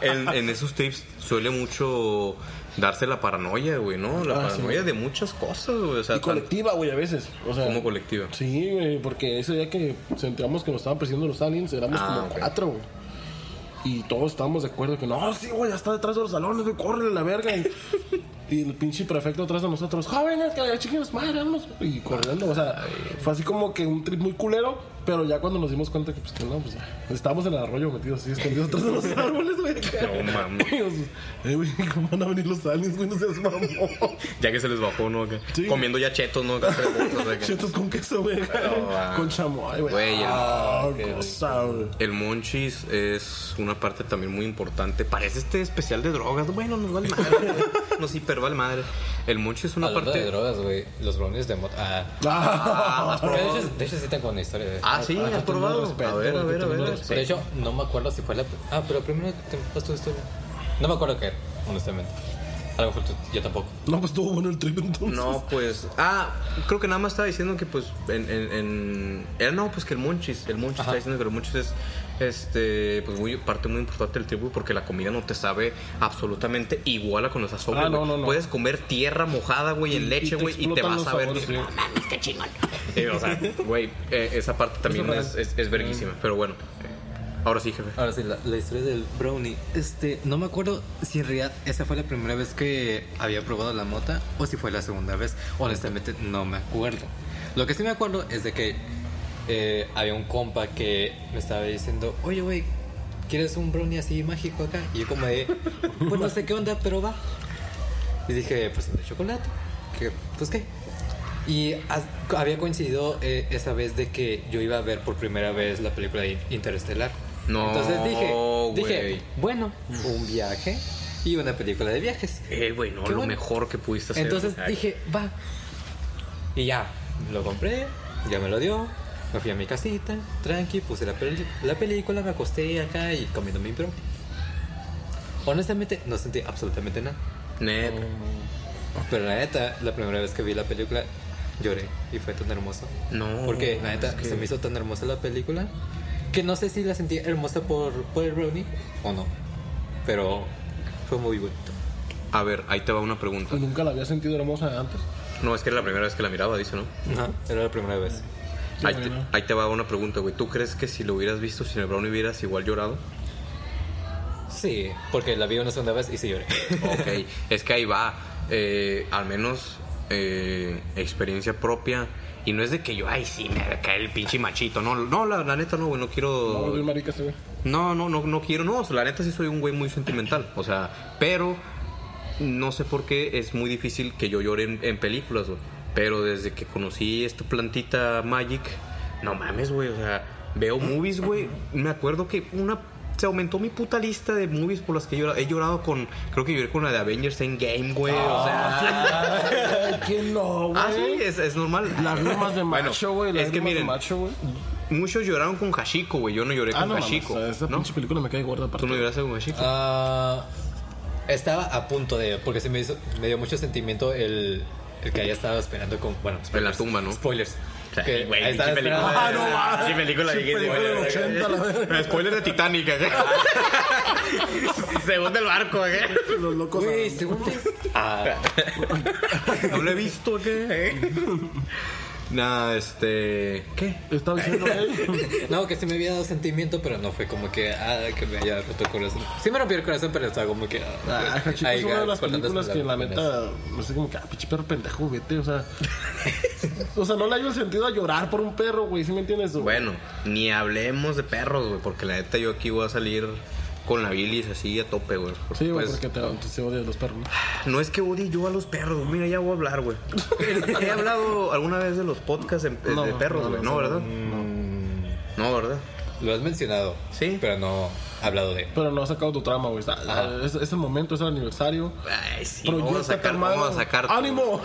En, en esos trips suele mucho darse la paranoia, güey, ¿no? La Ah, sí. paranoia de muchas cosas, güey. O sea, Y colectiva, güey, a veces. O sea, como colectiva. Sí, güey, porque ese día que sentíamos que nos estaban persiguiendo los aliens, éramos Ah, como ok. cuatro, güey. Y todos estábamos de acuerdo que no, sí, güey, ya está detrás de los salones, güey, córrele la verga. Y, el pinche prefecto atrás de nosotros, jóvenes, que chiquillos, madre, vámonos. Y corriendo, o sea, fue así como que un trip muy culero, pero ya cuando nos dimos cuenta que, pues, que no, pues, ya, estábamos en el arroyo metidos así, escondidos atrás de los árboles, güey. No mames. Eh, güey, ¿cómo van a venir los aliens, güey? No seas mamón. Ya que se les bajó, ¿no? Sí. Comiendo ya chetos, ¿no? Chetos con queso, güey. con chamoy, güey. Güey, el- Ah, qué cosa, güey. El monchis es una parte también muy importante. Parece este especial de drogas. Bueno, nos vale madre. Nos hiper vale madre. El monchis es una Hablando parte. de drogas, güey, los brownies de mota. Ah, Ah, ¿has Pero de, hecho, de hecho, sí tengo una historia de Ah, sí, Hay que has probado. respeto, a ver, a ver, a ver. respeto. De hecho, no me acuerdo si fue la. Ah, pero primero te vas tu historia. No me acuerdo qué era, honestamente. A lo mejor tú, yo tampoco. No, pues estuvo bueno el trip entonces. No, pues. Ah, creo que nada más estaba diciendo que, pues. En. en, en- eh, no, pues que el monchis. El monchis Ajá. está diciendo que el monchis es. Este. Pues muy parte muy importante del tribu porque la comida no te sabe absolutamente igual a cuando estás sobrio. Ah, no, no, no. Puedes comer tierra mojada, güey, en leche, güey, y te vas a ver. sabores. No mames, qué chingón. Sí, o sea, güey, eh, esa parte también es, es es, es verguísima. Pero bueno. Ahora sí, jefe. Ahora sí, la, la historia del brownie. Este, no me acuerdo si en realidad esa fue la primera vez que había probado la mota o si fue la segunda vez. Honestamente, no me acuerdo. Lo que sí me acuerdo es de que eh, había un compa que me estaba diciendo, oye, güey, ¿quieres un brownie así mágico acá? Y yo como de, pues no sé qué onda, pero va. Y dije, pues de chocolate. Que, pues qué. Y has- había coincidido eh, esa vez de que yo iba a ver por primera vez la película de Interestelar. No, Entonces dije, dije, bueno, un viaje y una película de viajes. Eh, güey, no, lo bueno. mejor que pudiste hacer. Entonces Ay, dije, va. Y ya, lo compré, ya me lo dio. Me fui a mi casita, tranqui, puse la, peli- la película, me acosté acá y comiendo mi brownie. Honestamente, no sentí absolutamente nada. Net. Pero la neta, la primera vez que vi la película, lloré y fue tan hermoso. No. Porque la neta, es que- se me hizo tan hermosa la película que no sé si la sentí hermosa por, por el brownie o no. Pero fue muy bonito. A ver, ahí te va una pregunta. Nunca la había sentido hermosa antes. No, es que era la primera vez que la miraba, dice, ¿no? Ajá, era la primera vez. Ahí te, bueno. ahí te va una pregunta, güey. ¿Tú crees que si lo hubieras visto sin el brownie hubieras igual llorado? Sí, porque la vi una segunda vez y sí lloré. Ok, es que ahí va. Eh, al menos eh, experiencia propia. Y no es de que yo, ay, sí, me cae el pinche machito. No, no la, la neta no, güey, no No, quiero. bien marica se ve. No, no, no, no quiero. No, la neta sí soy un güey muy sentimental. O sea, pero no sé por qué es muy difícil que yo llore en, en películas, güey. Pero desde que conocí esta plantita Magic, no mames, güey. O sea, veo movies, güey. Me acuerdo que una se aumentó mi puta lista de movies por las que he llorado. He llorado con, creo que lloré con la de Avengers Endgame, güey. o sea, Ay, ¿Quién no, güey? ah, sí, es, es normal. Lágrimas de Bueno, macho, güey. es que de miren, macho, güey. muchos lloraron con Hashiko, güey. Yo no lloré Ah, con no, Hashiko. o sea, esa ¿no? pinche película me cae gorda. ¿Tú no lloraste con Hashiko? Ah, estaba a punto de. Porque se me, hizo, me dio mucho sentimiento el, el que haya estado esperando con. Bueno, en la spoilers. tumba, ¿no? Spoilers. Sí, Que güey, ahí estaba pinche película. esperando- Ah, no, va. Sí, película Sí, de película del 80, la verga. Spoiler de Titanic, ¿eh? Se hunde el barco, ¿eh? Los locos. Güey, según Ah, No lo he visto, ¿qué? Nada, este. ¿Qué? Estaba diciendo él. no, que sí me había dado sentimiento, pero no fue como que. Ah, que me haya roto el corazón. Sí me rompió el corazón, pero estaba como que. Ah, ah, Hachiko ahí, es una de las películas que la neta, no sé, como que, ah, pinche perro pendejo, vete, o sea. o sea, no le hallo el sentido a llorar por un perro, güey, ¿sí me entiendes? güey? Bueno, ni hablemos de perros, güey, porque la neta yo aquí voy a salir con la bilis así a tope, güey. Sí, güey, Pues, porque te, se odian los perros. ¿no? No es que odie yo a los perros, mira, ya voy a hablar, güey. He hablado alguna vez de los podcasts en- de, No, de perros, no, güey, no, no, ¿verdad? No, ¿verdad? Lo has mencionado. Sí. Pero no he hablado de. Pero no has sacado tu trama, güey. Es, es el momento, es el aniversario. Ay, sí, vamos a Proyecta, sacar, vamos a sacar. ¡Ánimo!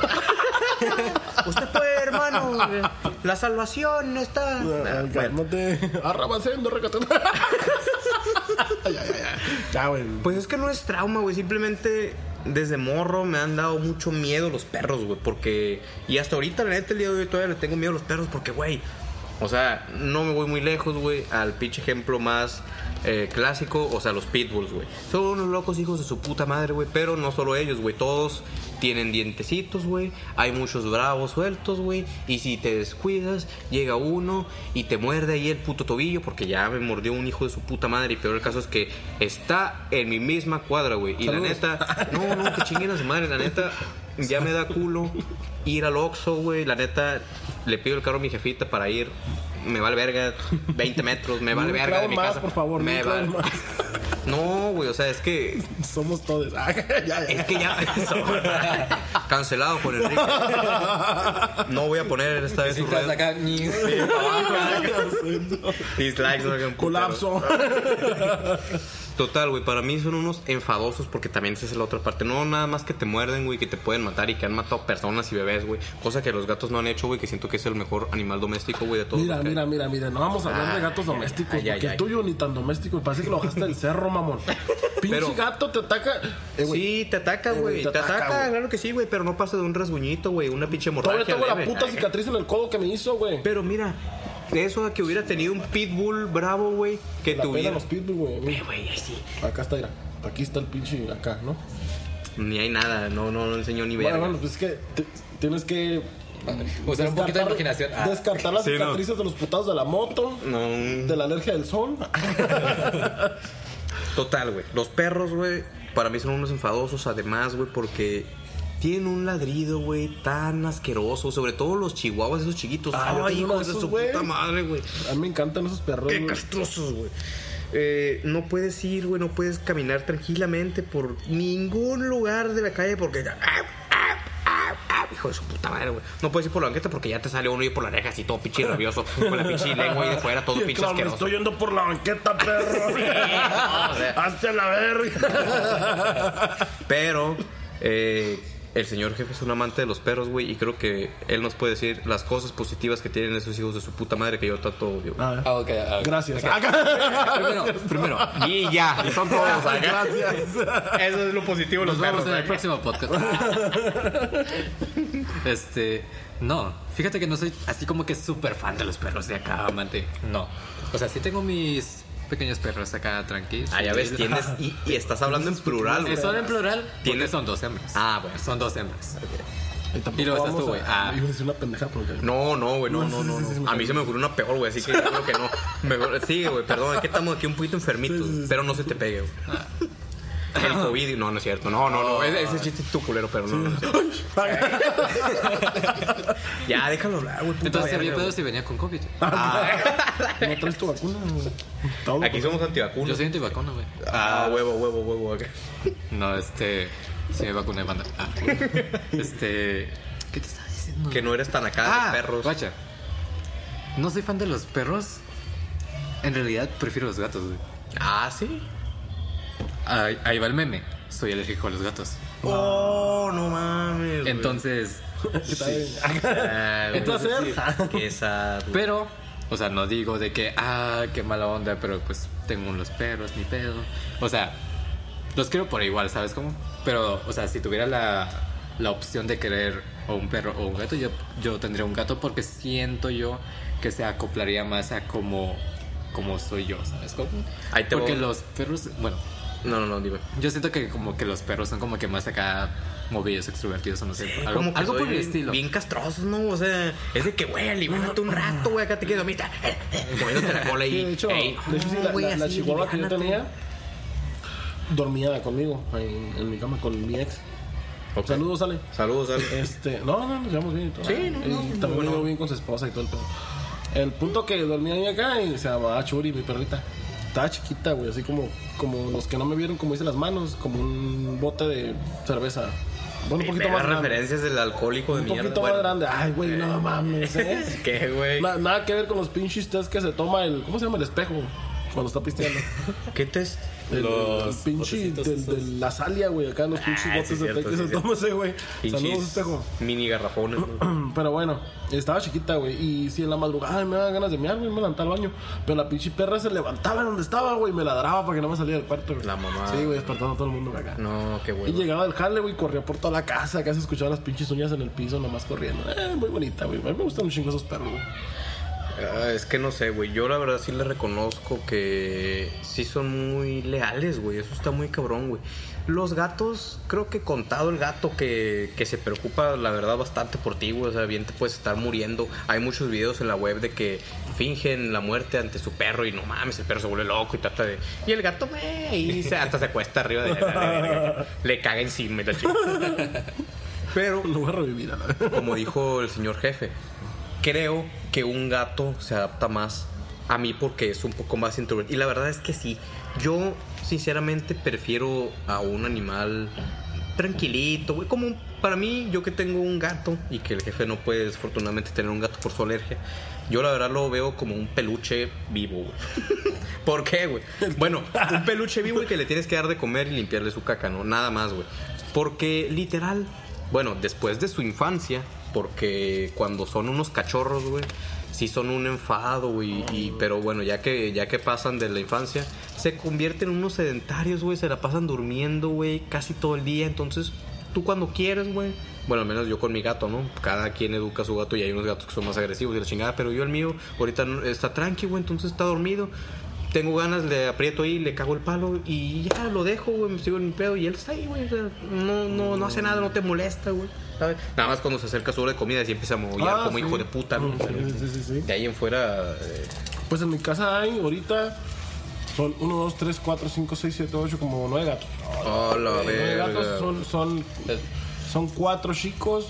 Usted puede, hermano. La salvación está. Cálmate. Arrabacendo, recatando. ya, ya, ya. Ya, güey. Pues es que no es trauma, güey. Simplemente desde morro me han dado mucho miedo los perros, güey. Porque. Y hasta ahorita, la neta, el día de hoy todavía le tengo miedo a los perros. Porque, güey. O sea, no me voy muy lejos, güey. Al pinche ejemplo más eh, clásico. O sea, los pitbulls, güey. Son unos locos hijos de su puta madre, güey. Pero no solo ellos, güey. Todos tienen dientecitos, güey. Hay muchos bravos sueltos, güey. Y si te descuidas, llega uno y te muerde ahí el puto tobillo. Porque ya me mordió un hijo de su puta madre. Y peor el caso es que está en mi misma cuadra, güey. Y Saludos. la neta, no, no, que chinguen a su madre. La neta, ya me da culo ir al Oxxo, güey. La neta, le pido el carro a mi jefita para ir. Me vale verga 20 metros, me vale verga de mi más, casa. por favor, me clavo vale. más. No, güey, o sea, es que Somos todos. Ah, ya, ya. es que ya cancelado por Enrique. No voy a poner esta vez Si su estás red. acá, ni. Dislikes, no Colapso. Total, güey, para mí son unos enfadosos porque también esa es la otra parte. No nada más que te muerden, güey, que te pueden matar y que han matado personas y bebés, güey. Cosa que los gatos no han hecho, güey, que siento que es el mejor animal doméstico, güey, de todos. Mira, mira, mira, mira. No vamos a hablar Ah, de gatos domésticos. ay, ay, porque ay. el tuyo ni tan doméstico. Parece que lo bajaste del cerro, mamón. Pinche Pero- gato te ataca. Eh, Sí, te ataca, Eh, güey. te te, ataca, claro que sí, güey, pero no pasa de un rasguñito, güey, una pinche Todavía hemorragia. tengo la puta cicatriz en el codo que me hizo, güey. Pero mira, eso a que hubiera tenido un pitbull bravo, güey, que La pena tuviera. los pitbull, güey. Eh, güey, ahí sí. Acá está, mira. Aquí está el pinche acá, ¿no? Ni hay nada, no, no, no enseñó ni verga. Bueno, bueno, pues es que tienes que. Usar un poquito de descartar- imaginación. Ah. Descartar las Sí, no. cicatrices de los putados de la moto, No. de la alergia del sol. Total, güey. Los perros, güey, para mí son unos enfadosos, además, güey, porque tienen un ladrido, güey, tan asqueroso. Sobre todo los chihuahuas, esos chiquitos. Ah, Ay, tengo uno hijos de esos, su güey. puta madre, güey. A mí me encantan esos perros. Qué güey. castrosos, güey. Eh, no puedes ir, güey, no puedes caminar tranquilamente por ningún lugar de la calle porque ya. ah, ah, ah, ah, Hijo de su puta madre, güey. No puedes ir por la banqueta porque ya te sale uno y por la oreja así todo pinche rabioso. Con la pinche lengua y de fuera todo pinche clown, me asqueroso. estoy yendo por la banqueta, perro. Hazte la verga. Pero eh, el señor jefe es un amante de los perros, güey, y creo que él nos puede decir las cosas positivas que tienen esos hijos de su puta madre que yo tanto odio. Ah, Ah, ah. Gracias. Primero, primero. Y ya, son todos. acá. Gracias. Eso es lo positivo de los Nos vemos perros. en el próximo podcast. este, no, fíjate que no soy así como que súper fan de los perros de acá, amante. No. O sea, sí tengo mis pequeños perros acá tranquilos. Ah, ya ves, tienes. Y, y estás hablando en plural, güey. Son en plural porque Tienes- son dos hembras. Ah, bueno. Son dos hembras. Y, tampoco Y luego estás tú, güey. a- Ah. Iba a decir una pendeja, pero que- No, no, güey, no, no, no. A mí se me ocurrió una peor, güey, así que yo creo que no. Mejor, sí, güey, perdón, es que estamos aquí un poquito enfermitos, pero no se te pegue, güey. El COVID, no, no es cierto. No, no, no. Ese, ese chiste es tu culero, pero no. no, no. Ya, déjalo hablar, güey. puta Entonces había verga, pedo si venía con COVID. ¿No traes tu vacuna? Todo, güey. Aquí somos antivacunas. Yo soy antivacuna, güey. Ah, huevo, huevo, huevo. acá. No, este. Sí me vacuné, banda. Ah, este. ¿Qué te estaba diciendo? Que no eres tan acá de Ah, los perros. Guacha. No soy fan de los perros. En realidad prefiero los gatos, güey. Ah, sí. Ahí, ahí va el meme. Soy alérgico a los gatos. Oh, no mames. Entonces, ah, entonces. Qué sad. Pero, o sea, no digo de que, ah, qué mala onda, pero pues tengo unos perros, ni pedo. O sea, los quiero por igual, ¿sabes cómo? Pero, o sea, si tuviera la, la opción de querer o un perro o un gato, yo, yo tendría un gato porque siento yo que se acoplaría más a como, como soy yo, ¿sabes cómo? Ahí te porque voy. los perros, bueno, No, no, no, dime. yo siento que como que los perros son como que más acá movidos, extrovertidos o no sé. algo Como que algo por el estilo. Bien castrosos, ¿no? O sea, es de que, güey, aliviánate un rato, güey, acá te quedo, mira, moviéndote la cola Sí, ahí. de hecho, Ey, de hecho sí, no, la, güey, la- chihuahua que yo tenía dormía conmigo ahí en mi cama con mi ex. Saludos, Ale. Saludos, Ale. Este, no, no, nos llevamos bien y todo. Sí, no, y no, también llevo bien con su esposa y todo el pedo. El punto que dormía ahí acá y se llamaba Churi, mi perrita. Estaba chiquita, güey, así como, como los que no me vieron, como hice las manos, como un bote de cerveza. Bueno, un poquito Ve más grande. referencias del alcohólico de Un mierda. poquito bueno. más grande. Ay, güey, no mames, ¿eh? ¿Qué, güey? Na- nada que ver con los pinches test que se toma el. ¿Cómo se llama el espejo? Cuando está pisteando. ¿Qué test? El, Los el pinche del- de la salia, güey. Acá los pinches Ah, botes sí, de té que sí, se toma ese, güey. Saludos, espejo. Mini garrafones. güey. Pero bueno, estaba chiquita, güey. Y si en la madrugada ay, me daban ganas de mear, güey, me levantaba al baño. Pero la pinche perra se levantaba en donde estaba, güey. Y me ladraba para que no me saliera del cuarto, güey. La mamá. Sí, güey, despertando a todo el mundo acá. No, qué Y bueno. llegaba del jale, güey, corría por toda la casa, casi escuchaba las pinches uñas en el piso, nomás corriendo. Eh, muy bonita, güey. A mí me gustan un chingo esos perros, güey. Ah, es que no sé, güey. Yo la verdad sí le reconozco que sí son muy leales, güey. Eso está muy cabrón, güey. Los gatos, creo que contado el gato que, que se preocupa, la verdad, bastante por ti, güey. O sea, bien te puedes estar muriendo. Hay muchos videos en la web de que fingen la muerte ante su perro y no mames, el perro se vuelve loco y trata de. Y el gato, me y se, hasta se acuesta arriba de él. Le caga encima y la chica. Pero Lo voy a revivir, a la como dijo el señor jefe, creo que un gato se adapta más a mí porque es un poco más introvertido. Y la verdad es que sí, yo sinceramente prefiero a un animal tranquilito, güey. Como para mí, yo que tengo un gato y que el jefe no puede desafortunadamente tener un gato por su alergia, yo la verdad lo veo como un peluche vivo, güey. ¿Por qué, güey? Bueno, un peluche vivo y que le tienes que dar de comer y limpiarle su caca, ¿no? Nada más, güey. Porque literal, bueno, después de su infancia, porque cuando son unos cachorros, güey, sí son un enfado, güey, y, pero bueno, ya que, ya que pasan de la infancia, se convierten en unos sedentarios, güey, se la pasan durmiendo, güey, casi todo el día, entonces tú cuando quieres, güey, bueno, al menos yo con mi gato, ¿no? Cada quien educa a su gato y hay unos gatos que son más agresivos y la chingada, pero yo el mío ahorita está tranqui, güey, entonces está dormido. Tengo ganas, le aprieto ahí, le cago el palo y ya lo dejo, güey, me sigo en mi pedo y él está ahí, güey. o sea, no, no, no hace nada, no te molesta, güey. ¿sabes? Nada más cuando se acerca su hora de comida y empieza a mollar Ah, como sí. hijo de puta, ¿no? Sí, sí, sí. De ahí en fuera, eh, Pues en mi casa hay ahorita. Son 1, 2, 3, 4, 5, 6, 7, 8, como 9 gatos. oh, la 9 gatos son, son, son 4 chicos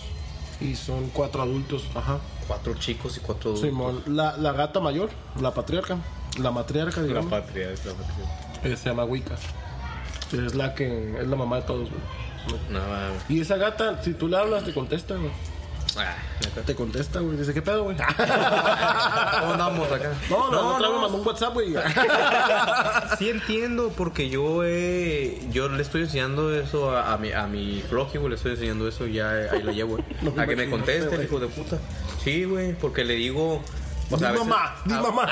y son 4 adultos. Ajá. Cuatro chicos y cuatro adultos. Simón, la, la gata mayor, la patriarca, la matriarca, La digamos, patria, es la patria. ella se llama Wicca. Es la que es la mamá de todos, güey. No, mames. Y esa gata, si tú le hablas, te contesta, güey. Ah. Te contesta, güey. Dice, ¿qué pedo, güey? ¿Cómo andamos acá? No, no, No, otra vez no. me mandó un WhatsApp, güey. Sí entiendo, porque yo he, yo le estoy enseñando eso a, a mi, a mi Floki, güey, le estoy enseñando eso y ya ahí lo llevo, güey. No a que me conteste, el hijo de puta. Sí, güey, porque le digo... o Di sea, a veces- mamá, di mamá.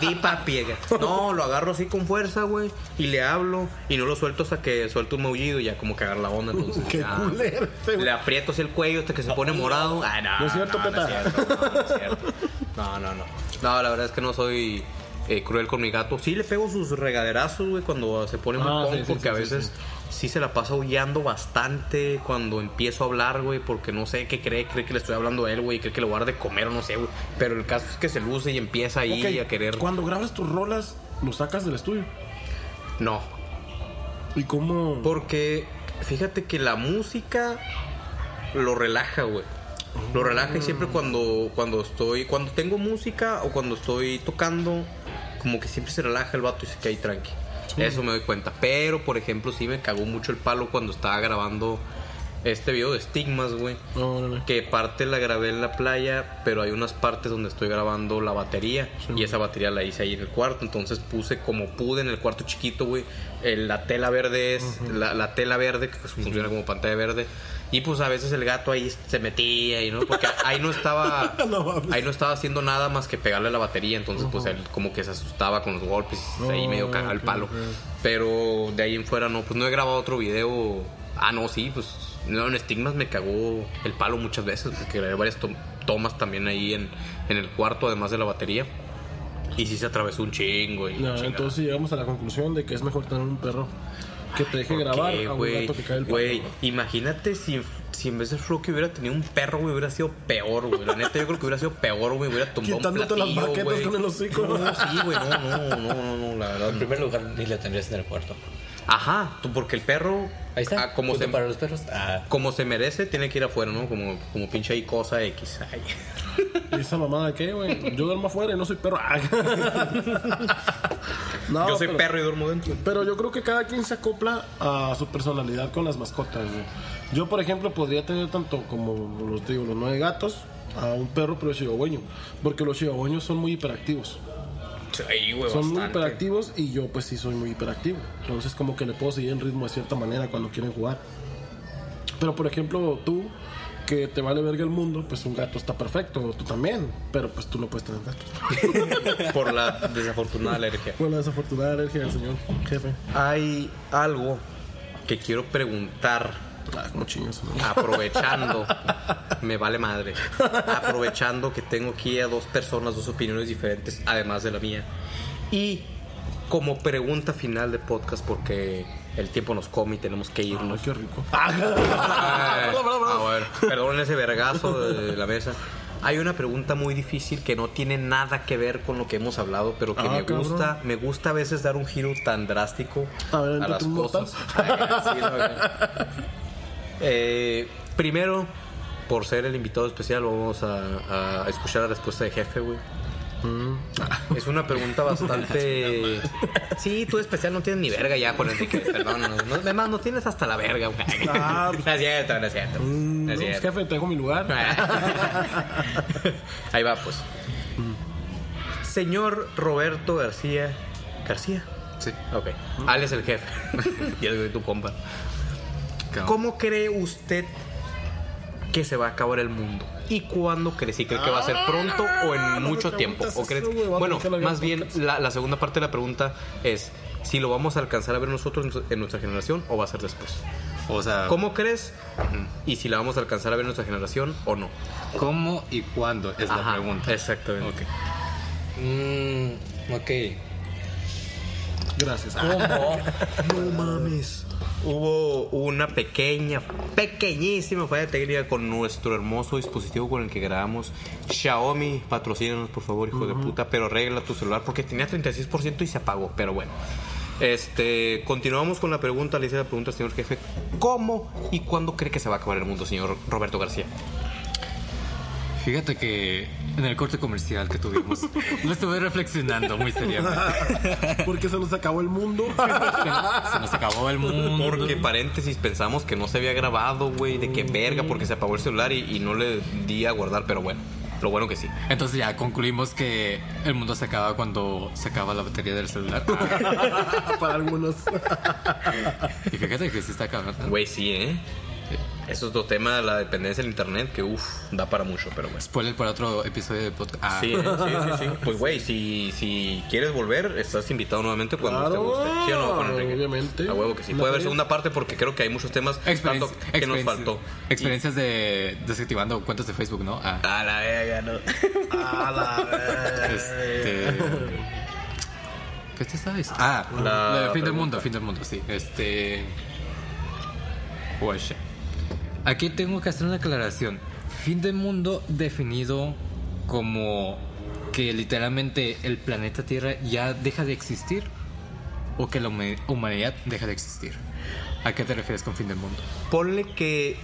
Di papi. No, lo agarro así con fuerza, güey, y le hablo y no lo suelto hasta que suelto un maullido y ya como que agarra la onda, entonces... Qué ya, culero. Le aprieto así el cuello hasta que se pone morado. Ah, no, ¿No es cierto, no, no es cierto, no, no es cierto. No, no, no. No, la verdad es que no soy eh, cruel con mi gato. Sí le pego sus regaderazos, güey, cuando se pone muy Ah, pon, sí, sí, porque sí, a veces sí, se la pasa aullando bastante cuando empiezo a hablar, güey, porque no sé qué cree, cree que le estoy hablando a él, güey, cree que le voy a dar de comer o no sé, güey. Pero el caso es que se luce y empieza ahí Ok, a querer... Cuando grabas tus rolas, los sacas del estudio. No, ¿Y cómo? Porque fíjate que la música lo relaja, güey. Lo relaja y siempre cuando, cuando estoy, cuando tengo música o cuando estoy tocando, como que siempre se relaja el vato y se cae tranqui. Eso me doy cuenta. Pero, por ejemplo, sí me cagó mucho el palo cuando estaba grabando este video de estigmas, güey. Órale. Que parte la grabé en la playa, pero hay unas partes donde estoy grabando la batería. y esa batería la hice ahí en el cuarto. Entonces puse como pude en el cuarto chiquito, güey. eh, La tela verde es. la, la tela verde, que funciona como pantalla verde. Y pues a veces el gato ahí se metía y no, porque ahí no estaba. No ahí no estaba haciendo nada más que pegarle a la batería. Entonces, pues él como que se asustaba con los golpes. y ahí Oh, medio cagaba el palo. Pero de ahí en fuera no, pues no he grabado otro video. Ah, no, sí, pues no, en Stigmas me cagó el palo muchas veces, porque grabé varias tom- tomas también ahí en, en el cuarto, además de la batería. Y sí se atravesó un chingo. Y No, chingada. entonces llegamos a la conclusión de que es mejor tener un perro que te deje ¿Por grabar qué, a un güey? gato que cae el. Güey, imagínate si, si en vez de Floki hubiera tenido un perro, güey, hubiera sido peor, güey. La neta, yo creo que hubiera sido peor, güey. Hubiera tumbado un Quitándote las platillo, baquetas güey. con el hocico. No, sí, güey, no, no, no, no, no, la verdad. En primer lugar, ni la tendrías en el cuarto. Ajá, tú, porque el perro, Ahí está. ah, como, se, para los perros. Ah, como se merece, tiene que ir afuera, ¿no? Como, como pinche ahí cosa X. Ay. ¿Y esa mamada de qué, güey? Yo duermo afuera y no soy perro. Ah. no, Yo soy pero, perro y duermo dentro. Pero yo creo que cada quien se acopla a su personalidad con las mascotas, güey. Yo, por ejemplo, podría tener tanto como los digo, los nueve gatos a un perro, pero chihuahueño. Porque los chihuahueños son muy hiperactivos. Sí, güey, Son muy hiperactivos y yo pues sí soy muy hiperactivo. Entonces como que le puedo seguir el ritmo de cierta manera cuando quieren jugar. Pero por ejemplo tú, que te vale verga el mundo, pues un gato está perfecto, tú también, pero pues tú no puedes tener gatos. Por la desafortunada alergia. Por la desafortunada alergia del señor jefe. Hay algo que quiero preguntar Ah, como chingas, ¿no? aprovechando, me vale madre, aprovechando que tengo aquí a dos personas, dos opiniones diferentes, además de la mía. Y como pregunta final de podcast, porque el tiempo nos come y tenemos que Ay, irnos. qué rico. Ay, perdón, ese vergazo de la mesa. Hay una pregunta muy difícil que no tiene nada que ver con lo que hemos hablado, pero que Ah, me cabrón. gusta, me gusta a veces dar un giro tan drástico A ver, a las cosas. Sí, no. Eh, primero, por ser el invitado especial, vamos a, a escuchar la respuesta de jefe, güey. Mm. Es una pregunta bastante. Sí, tú especial no tienes ni verga ya con Enrique. Perdón, no, además no tienes hasta la verga, güey. Ah, No es cierto, no es cierto. Mm, No es no, pues, jefe, te dejo mi lugar. Ahí va, pues. Señor Roberto García. ¿García? sí. Ok. Alex el jefe. y es tu compa. Cabrón. ¿Cómo cree usted que se va a acabar el mundo? ¿Y cuándo cree? ¿Si cree que va a ser pronto o en Ah, mucho tiempo? ¿O cree- Bueno, más bien la, la segunda parte de la pregunta es si lo vamos a alcanzar a ver nosotros en nuestra generación o va a ser después. O sea, ¿Cómo crees? Y si la vamos a alcanzar a ver en nuestra generación o no. ¿cómo y cuándo es la Ajá, pregunta? Exactamente. Ok. mm, ok. Gracias. No mames. Hubo una pequeña, pequeñísima falla técnica con nuestro hermoso dispositivo con el que grabamos. Xiaomi, patrocínanos por favor, hijo de puta, pero arregla tu celular porque tenía 36% y se apagó, pero bueno. Este, continuamos con la pregunta, le hice la pregunta al señor jefe, ¿cómo y cuándo cree que se va a acabar el mundo, señor Roberto García? Fíjate que en el corte comercial que tuvimos, lo estuve reflexionando muy seriamente. Porque se nos acabó el mundo. Se nos acabó el mundo. Porque paréntesis pensamos que no se había grabado, güey, de qué verga, porque se apagó el celular y, y no le di a guardar, pero bueno, lo bueno que sí. Entonces ya concluimos que el mundo se acaba cuando se acaba la batería del celular. Para algunos. Y fíjate que sí está acabando. Güey, sí, ¿eh? Eso es otro tema de la dependencia del internet que, uff, da para mucho, pero bueno. Spoiler para otro episodio de podcast. Ah, Sí, sí, sí, sí. Pues, güey, si, si quieres volver, estás invitado nuevamente cuando Claro, te guste. ¿Sí o no, Juan Enrique? obviamente. A huevo que sí. Puede haber segunda parte porque creo que hay muchos temas experien- tanto que nos faltó. Experiencias de desactivando cuentas de Facebook, ¿no? Ah, A la verga, no. A la verga. este. ¿Qué te sabes? Ah, La la de fin del mundo, fin del mundo, sí. Este. Oye. Aquí tengo que hacer una aclaración. Fin del mundo definido como que literalmente el planeta Tierra ya deja de existir o que la huma- humanidad deja de existir. ¿A qué te refieres con fin del mundo? Ponle que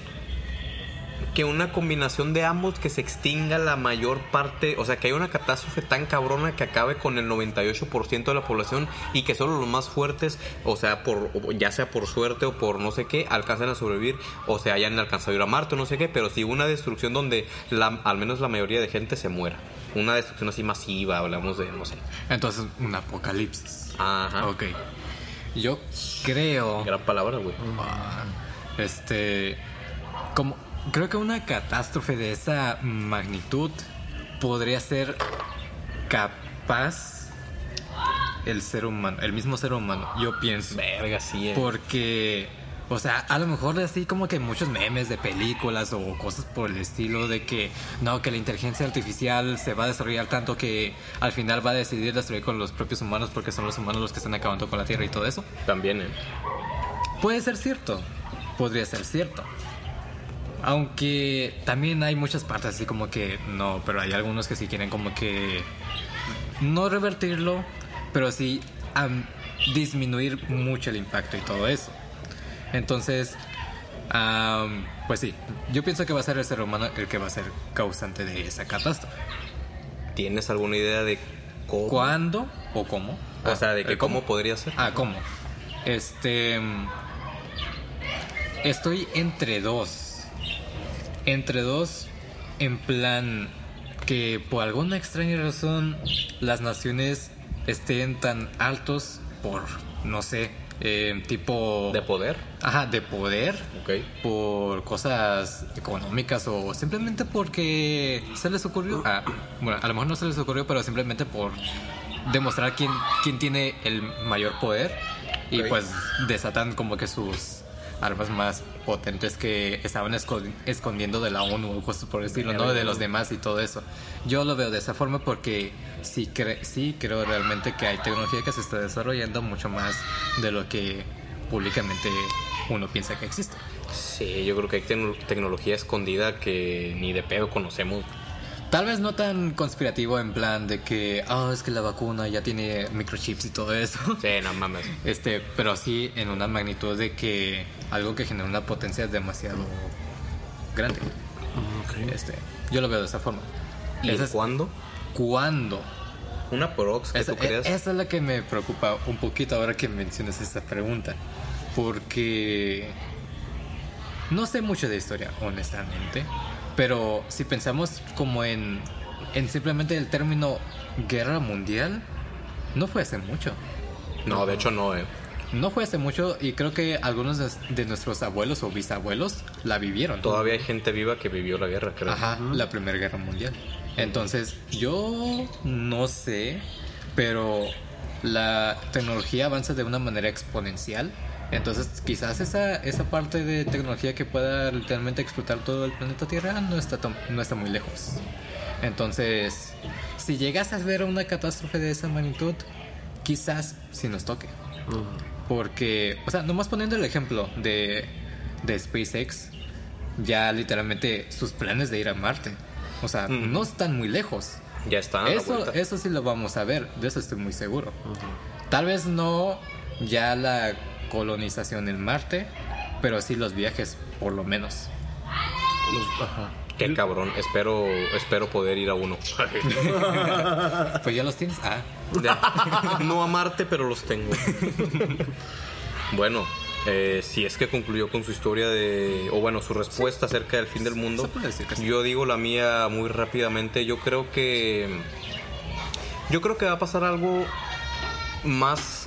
que una combinación de ambos que se extinga la mayor parte, o sea, que haya una catástrofe tan cabrona que acabe con el 98% de la población y que solo los más fuertes, o sea, por ya sea por suerte o por no sé qué, alcancen a sobrevivir o se hayan alcanzado a ir a Marte o no sé qué, pero sí una destrucción donde la, al menos la mayoría de gente se muera. Una destrucción así masiva, hablamos de, no sé. Entonces, un apocalipsis. Ajá. Ok. Yo creo. Gran palabra, güey. Ah, Este. Como. Creo que una catástrofe de esa magnitud podría ser capaz el ser humano, el mismo ser humano, yo pienso. Verga, sí. eh. Porque, o sea, a lo mejor así como que muchos memes de películas o cosas por el estilo de que no, que la inteligencia artificial se va a desarrollar tanto que al final va a decidir destruir con los propios humanos porque son los humanos los que están acabando con la Tierra y todo eso. También, eh. Puede ser cierto, podría ser cierto. Aunque también hay muchas partes así como que no, pero hay algunos que sí quieren como que no revertirlo, pero sí disminuir mucho el impacto y todo eso. Entonces, am, pues sí, yo pienso que va a ser el ser humano el que va a ser causante de esa catástrofe. ¿Tienes alguna idea de cómo? ¿Cuándo o cómo? O sea, de Ah, que cómo podría ser. Ah, ¿cómo? Este. mm, Estoy entre dos. Entre dos, en plan que por alguna extraña razón las naciones estén tan altos por, no sé, eh, tipo... ¿De poder? Ajá, de poder Ok. por cosas económicas o simplemente porque se les ocurrió. Ah, bueno, a lo mejor no se les ocurrió, pero simplemente por demostrar quién, quién tiene el mayor poder y pues desatan como que sus armas más potentes que estaban esco- escondiendo de la ONU o cosas por estilo, ¿no? De los demás y todo eso. Yo lo veo de esa forma porque sí, cre- sí creo realmente que hay tecnología que se está desarrollando mucho más de lo que públicamente uno piensa que existe. Sí, yo creo que hay tecno- tecnología escondida que ni de pedo conocemos. Tal vez no tan conspirativo en plan de que, ah, es que la vacuna ya tiene microchips y todo eso. Sí, no mames. Este, pero sí en una magnitud de que algo que genera una potencia demasiado grande. Este, yo lo veo de esa forma. ¿Y Esa es- cuándo? ¿Cuándo? Una prox que Esa, tú creas. e- esa es la que me preocupa un poquito ahora que mencionas esta pregunta. Porque no sé mucho de historia, honestamente. Pero si pensamos como en, en simplemente el término guerra mundial, no fue hace mucho. No, de hecho no, eh. No fue hace mucho y creo que algunos de, de nuestros abuelos o bisabuelos la vivieron. Todavía hay gente viva que vivió la guerra, creo. Ajá, la Primera Guerra Mundial. Entonces, yo no sé, pero la tecnología avanza de una manera exponencial. Entonces, quizás esa, esa parte de tecnología que pueda literalmente explotar todo el planeta Tierra no está, no está muy lejos. Entonces, si llegas a ver una catástrofe de esa magnitud, quizás si nos toque. Porque, o sea, nomás poniendo el ejemplo de, de SpaceX, ya literalmente sus planes de ir a Marte. O sea, no están muy lejos. Ya está. a eso, eso sí lo vamos a ver, de eso estoy muy seguro. Tal vez no ya la colonización en Marte, pero sí los viajes, por lo menos. Los- ajá. Qué cabrón. Espero, espero poder ir a uno. Pues ya los tienes. Ah, Ya. No a Marte, pero los tengo. Bueno, eh, si es que concluyó con su historia de, o bueno, su respuesta acerca del fin del mundo, sí. yo digo la mía muy rápidamente. Yo creo que, yo creo que va a pasar algo más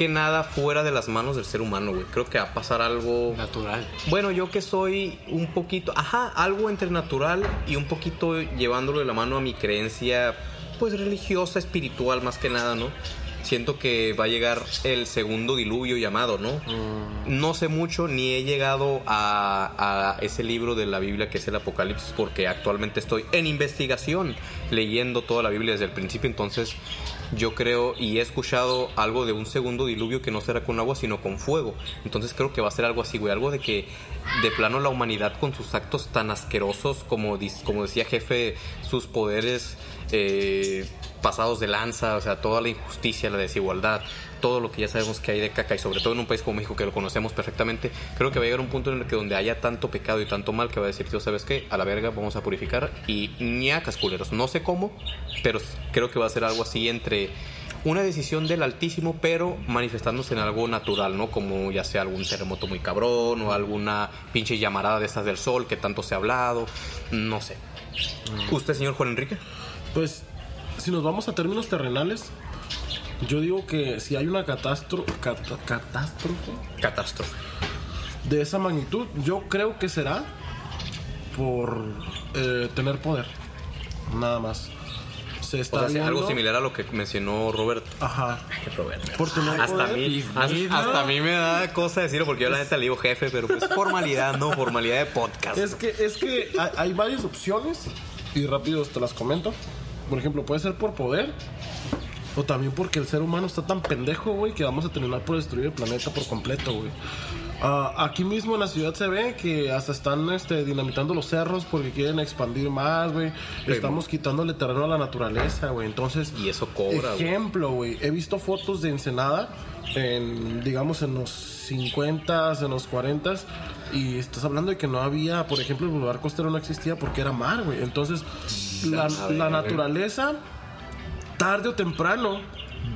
que nada fuera de las manos del ser humano, güey. Creo que va a pasar algo natural. bueno, yo que soy un poquito, ajá, algo entre natural y un poquito llevándolo de la mano a mi creencia, pues religiosa, espiritual, más que nada, ¿no? Siento que va a llegar el segundo diluvio llamado, ¿no? No sé mucho, ni he llegado a, a ese libro de la Biblia que es el Apocalipsis, porque actualmente estoy en investigación, leyendo toda la Biblia desde el principio, entonces yo creo y he escuchado algo de un segundo diluvio que no será con agua, sino con fuego. Entonces creo que va a ser algo así, güey, algo de que de plano la humanidad con sus actos tan asquerosos, como, como decía jefe, sus poderes... eh, pasados de lanza, o sea, toda la injusticia, la desigualdad, todo lo que ya sabemos que hay de caca y sobre todo en un país como México que lo conocemos perfectamente, creo que va a llegar un punto en el que donde haya tanto pecado y tanto mal que va a decir, tío, ¿sabes qué? A la verga vamos a purificar y ñacas culeros. No sé cómo, pero creo que va a ser algo así entre una decisión del Altísimo, pero manifestándose en algo natural, ¿no? Como ya sea algún terremoto muy cabrón o alguna pinche llamarada de estas del sol que tanto se ha hablado, no sé. ¿Usted, señor Juan Enrique? Pues, si nos vamos a términos terrenales, yo digo que si hay una catastro- cata- catástrofe Catástrofe. de esa magnitud, yo creo que será por eh, tener poder. Nada más. Se O está sea, viendo- algo similar a lo que mencionó Robert. Ajá. Robert. Por tener Hasta a poder. mí, hasta, hasta a mí me da cosa decirlo porque yo la neta le digo jefe, pero pues formalidad, no, formalidad de podcast. Es que, es que hay, hay varias opciones y rápido te las comento. Por ejemplo, puede ser por poder o también porque el ser humano está tan pendejo, güey, que vamos a terminar por destruir el planeta por completo, güey. Ah, aquí mismo en la ciudad se ve que hasta están este, dinamitando los cerros porque quieren expandir más, güey. Estamos quitándole terreno a la naturaleza, güey. Entonces, Y eso cobra, ejemplo, güey. He visto fotos de Ensenada en, digamos, en los 50, en los 40 y estás hablando de que no había, por ejemplo, el lugar costero no existía porque era mar, güey. Entonces, la, naturaleza, tarde o temprano,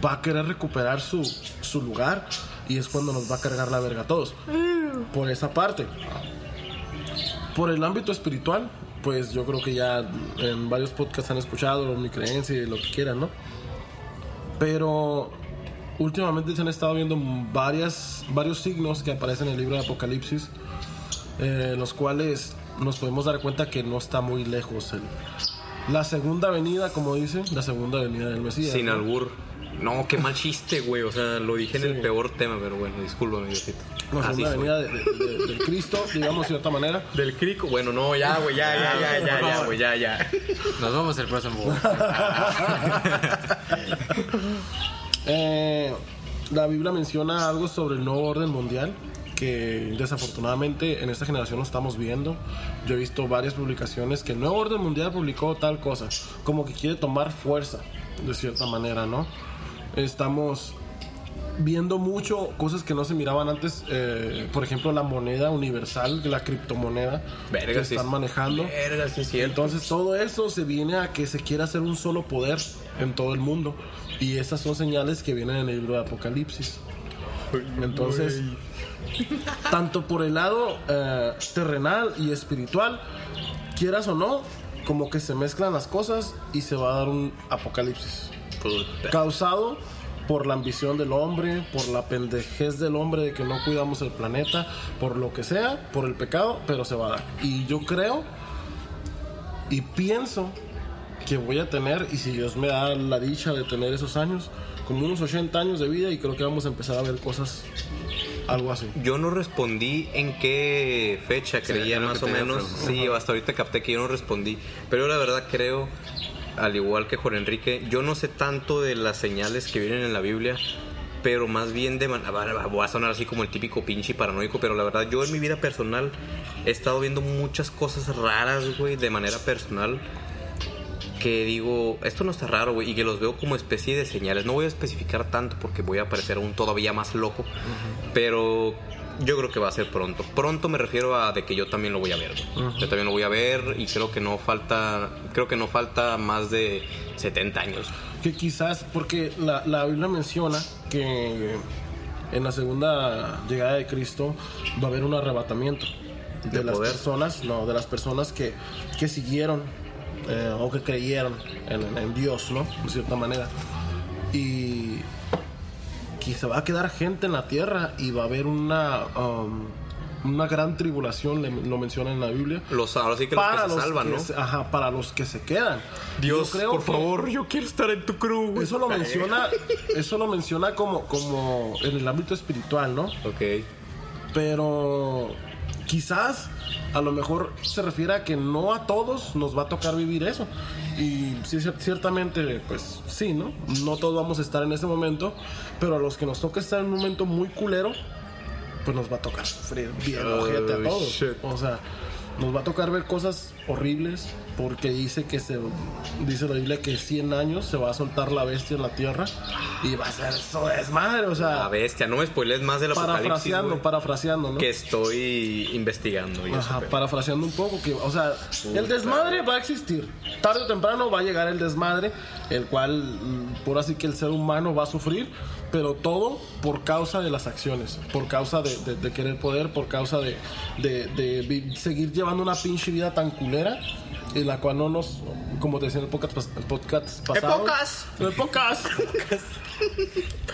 va a querer recuperar su, su lugar y es cuando nos va a cargar la verga a todos. Por esa parte. Por el ámbito espiritual, pues yo creo que ya en varios podcasts han escuchado mi creencia y lo que quieran, ¿no? Pero últimamente se han estado viendo varias, varios signos que aparecen en el libro de Apocalipsis, eh, los cuales nos podemos dar cuenta que no está muy lejos. el- la segunda venida, como dicen, la segunda venida del Mesías. Sin ¿no? albur. No, qué mal chiste, güey. O sea, lo dije en el peor tema, pero bueno, discúlpame, Diosito. La segunda soy. venida de- de- de- del Cristo, digamos de cierta manera. Del crico. Bueno, no, ya, güey, ya, ya, ya, ya, ya, güey, ya, ya. Nos vemos el próximo. Eh, la Biblia menciona algo sobre el nuevo orden mundial que desafortunadamente en esta generación no estamos viendo. Yo he visto varias publicaciones que el nuevo orden mundial publicó tal cosa, como que quiere tomar fuerza de cierta manera, ¿no? Estamos viendo mucho cosas que no se miraban antes, eh, por ejemplo la moneda universal, la criptomoneda Verga, que sí. están manejando. Verga, sí. Entonces todo eso se viene a que se quiera hacer un solo poder en todo el mundo. Y esas son señales que vienen en el libro de Apocalipsis. Entonces, tanto por el lado eh, terrenal y espiritual, quieras o no, como que se mezclan las cosas y se va a dar un apocalipsis. Puta. Causado por la ambición del hombre, por la pendejez del hombre de que no cuidamos el planeta, por lo que sea, por el pecado, pero se va a dar. Y yo creo y pienso que voy a tener, y si Dios me da la dicha de tener esos años, como unos 80 años de vida y creo que vamos a empezar a ver cosas, algo así. Yo no respondí en qué fecha creía era lo más o menos. Sí, hasta ahorita capté que yo no respondí. Pero la verdad creo, al igual que Juan Enrique, yo no sé tanto de las señales que vienen en la Biblia, pero más bien de... man- ah, Voy a sonar así como el típico pinche paranoico, pero la verdad yo en mi vida personal he estado viendo muchas cosas raras, güey, de manera personal. Que digo, esto no está raro, güey, y que los veo como especie de señales. No voy a especificar tanto porque voy a parecer aún todavía más loco, pero yo creo que va a ser pronto. Pronto me refiero a de que yo también lo voy a ver. güey. Yo también lo voy a ver y creo que no falta, creo que no falta más de 70 años. Que quizás, porque la, la Biblia menciona que en la segunda llegada de Cristo va a haber un arrebatamiento de, ¿De las poder? personas, no, de las personas que, que siguieron eh, o que creyeron en, en Dios, ¿no? De cierta manera. Y que se va a quedar gente en la tierra y va a haber una, um, una gran tribulación, lo menciona en la Biblia. Los, ahora sí que los que se salvan, que ¿no? se- ajá, para los que se quedan. Dios, creo por que- favor, yo quiero estar en tu crew. eso lo menciona, eso lo menciona como, como en el ámbito espiritual, ¿no? Ok. Pero quizás a lo mejor se refiere a que no a todos nos va a tocar vivir eso. Y sí, cier- ciertamente, pues sí, ¿no? No todos vamos a estar en ese momento, pero a los que nos toca estar en un momento muy culero, pues nos va a tocar sufrir bien Oh, ojete a todos. shit. O sea, Nos va a tocar ver cosas horribles porque dice que se dice la Biblia que 100 años se va a soltar la bestia en la tierra y va a ser eso desmadre, o sea, La bestia, no me spoilees más del apocalipsis, parafraseando, parafraseando, ¿no? que estoy investigando. Y eso, Ajá, pero- parafraseando un poco, que, o sea, el desmadre va a existir. Tarde o temprano va a llegar el desmadre, el cual, mm, por así que el ser humano va a sufrir, pero todo por causa de las acciones, por causa de, de- de querer poder, por causa de, de- de seguir llevando una pinche vida tan culera, en la cual no nos, como te decía en el podcast, pas- el podcast pasado. El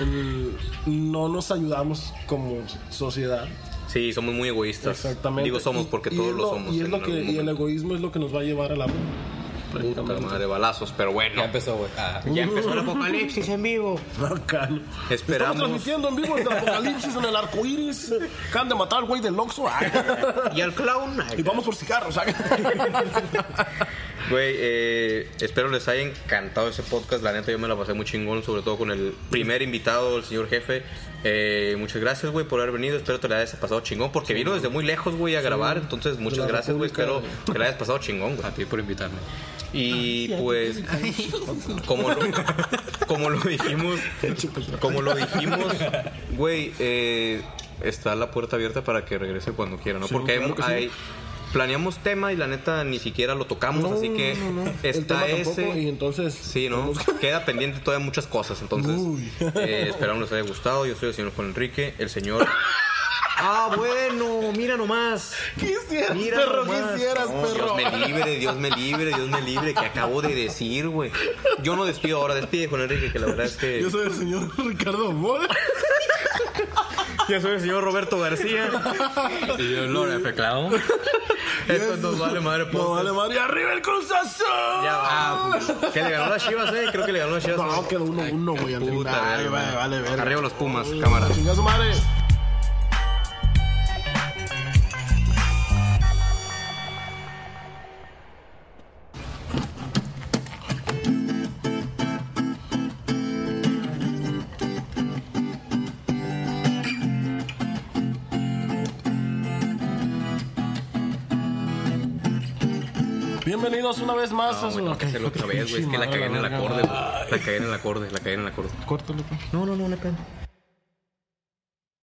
el- no nos ayudamos como sociedad. Sí, somos muy egoístas. Exactamente. Digo somos Y- porque y todos lo somos. Y, es en lo que, algún y el egoísmo es lo que nos va a llevar a la Puta madre, balazos, pero bueno. Ya empezó, güey. Ah, Ya empezó el apocalipsis en vivo. Esperamos. Estamos transmitiendo en vivo el apocalipsis en el arco iris. Acaban de matar al güey del Oxxo. Y al clown. Y vamos por cigarros. Güey, eh, espero les haya encantado ese podcast. La neta, yo me la pasé muy chingón, sobre todo con el primer invitado, el señor jefe. Eh, muchas gracias, güey, por haber venido. Espero te la hayas pasado chingón, porque vino desde muy lejos, güey, a grabar. Entonces, muchas gracias, güey. Espero que la hayas pasado chingón, güey. a ti por invitarme. Y pues, como lo, como lo dijimos, como lo dijimos, güey, eh, está la puerta abierta para que regrese cuando quiera, ¿no? Sí, Porque hay- claro sí. hay- planeamos tema y la neta ni siquiera lo tocamos, así que no, no. El está tampoco, ese. Y entonces. Sí, ¿no? Queda pendiente todavía muchas cosas. Entonces, eh, esperamos les haya gustado. Yo soy el señor Juan Enrique, el señor. Ah, bueno, mira nomás. Quisieras, Mira perro, nomás. quisieras, No, perro. Dios me libre, Dios me libre, Dios me libre, que acabo de decir, güey. Yo no despido ahora, despide Juan Enrique, que la verdad es que. Yo soy el señor Ricardo Moda. Yo soy el señor Roberto García. Y yo, Lore F. Clown. Esto nos vale madre, No podcast. vale, María. ¡Arriba el Cruz Azul! Ya va. Que le ganó las chivas, eh. Creo que le ganó las chivas. No, quedó uno, uno, güey. al Puta. Vale, vale, verga. Arriba los Pumas, cámara. Chinga su madre. Bienvenidos una vez más No, a su. tengo que hacerlo otra vez, güey. Es que la cagué en el acorde, güey. La cagué en el acorde, la cagué en el acorde. Córtale, pues. No, no, no, no,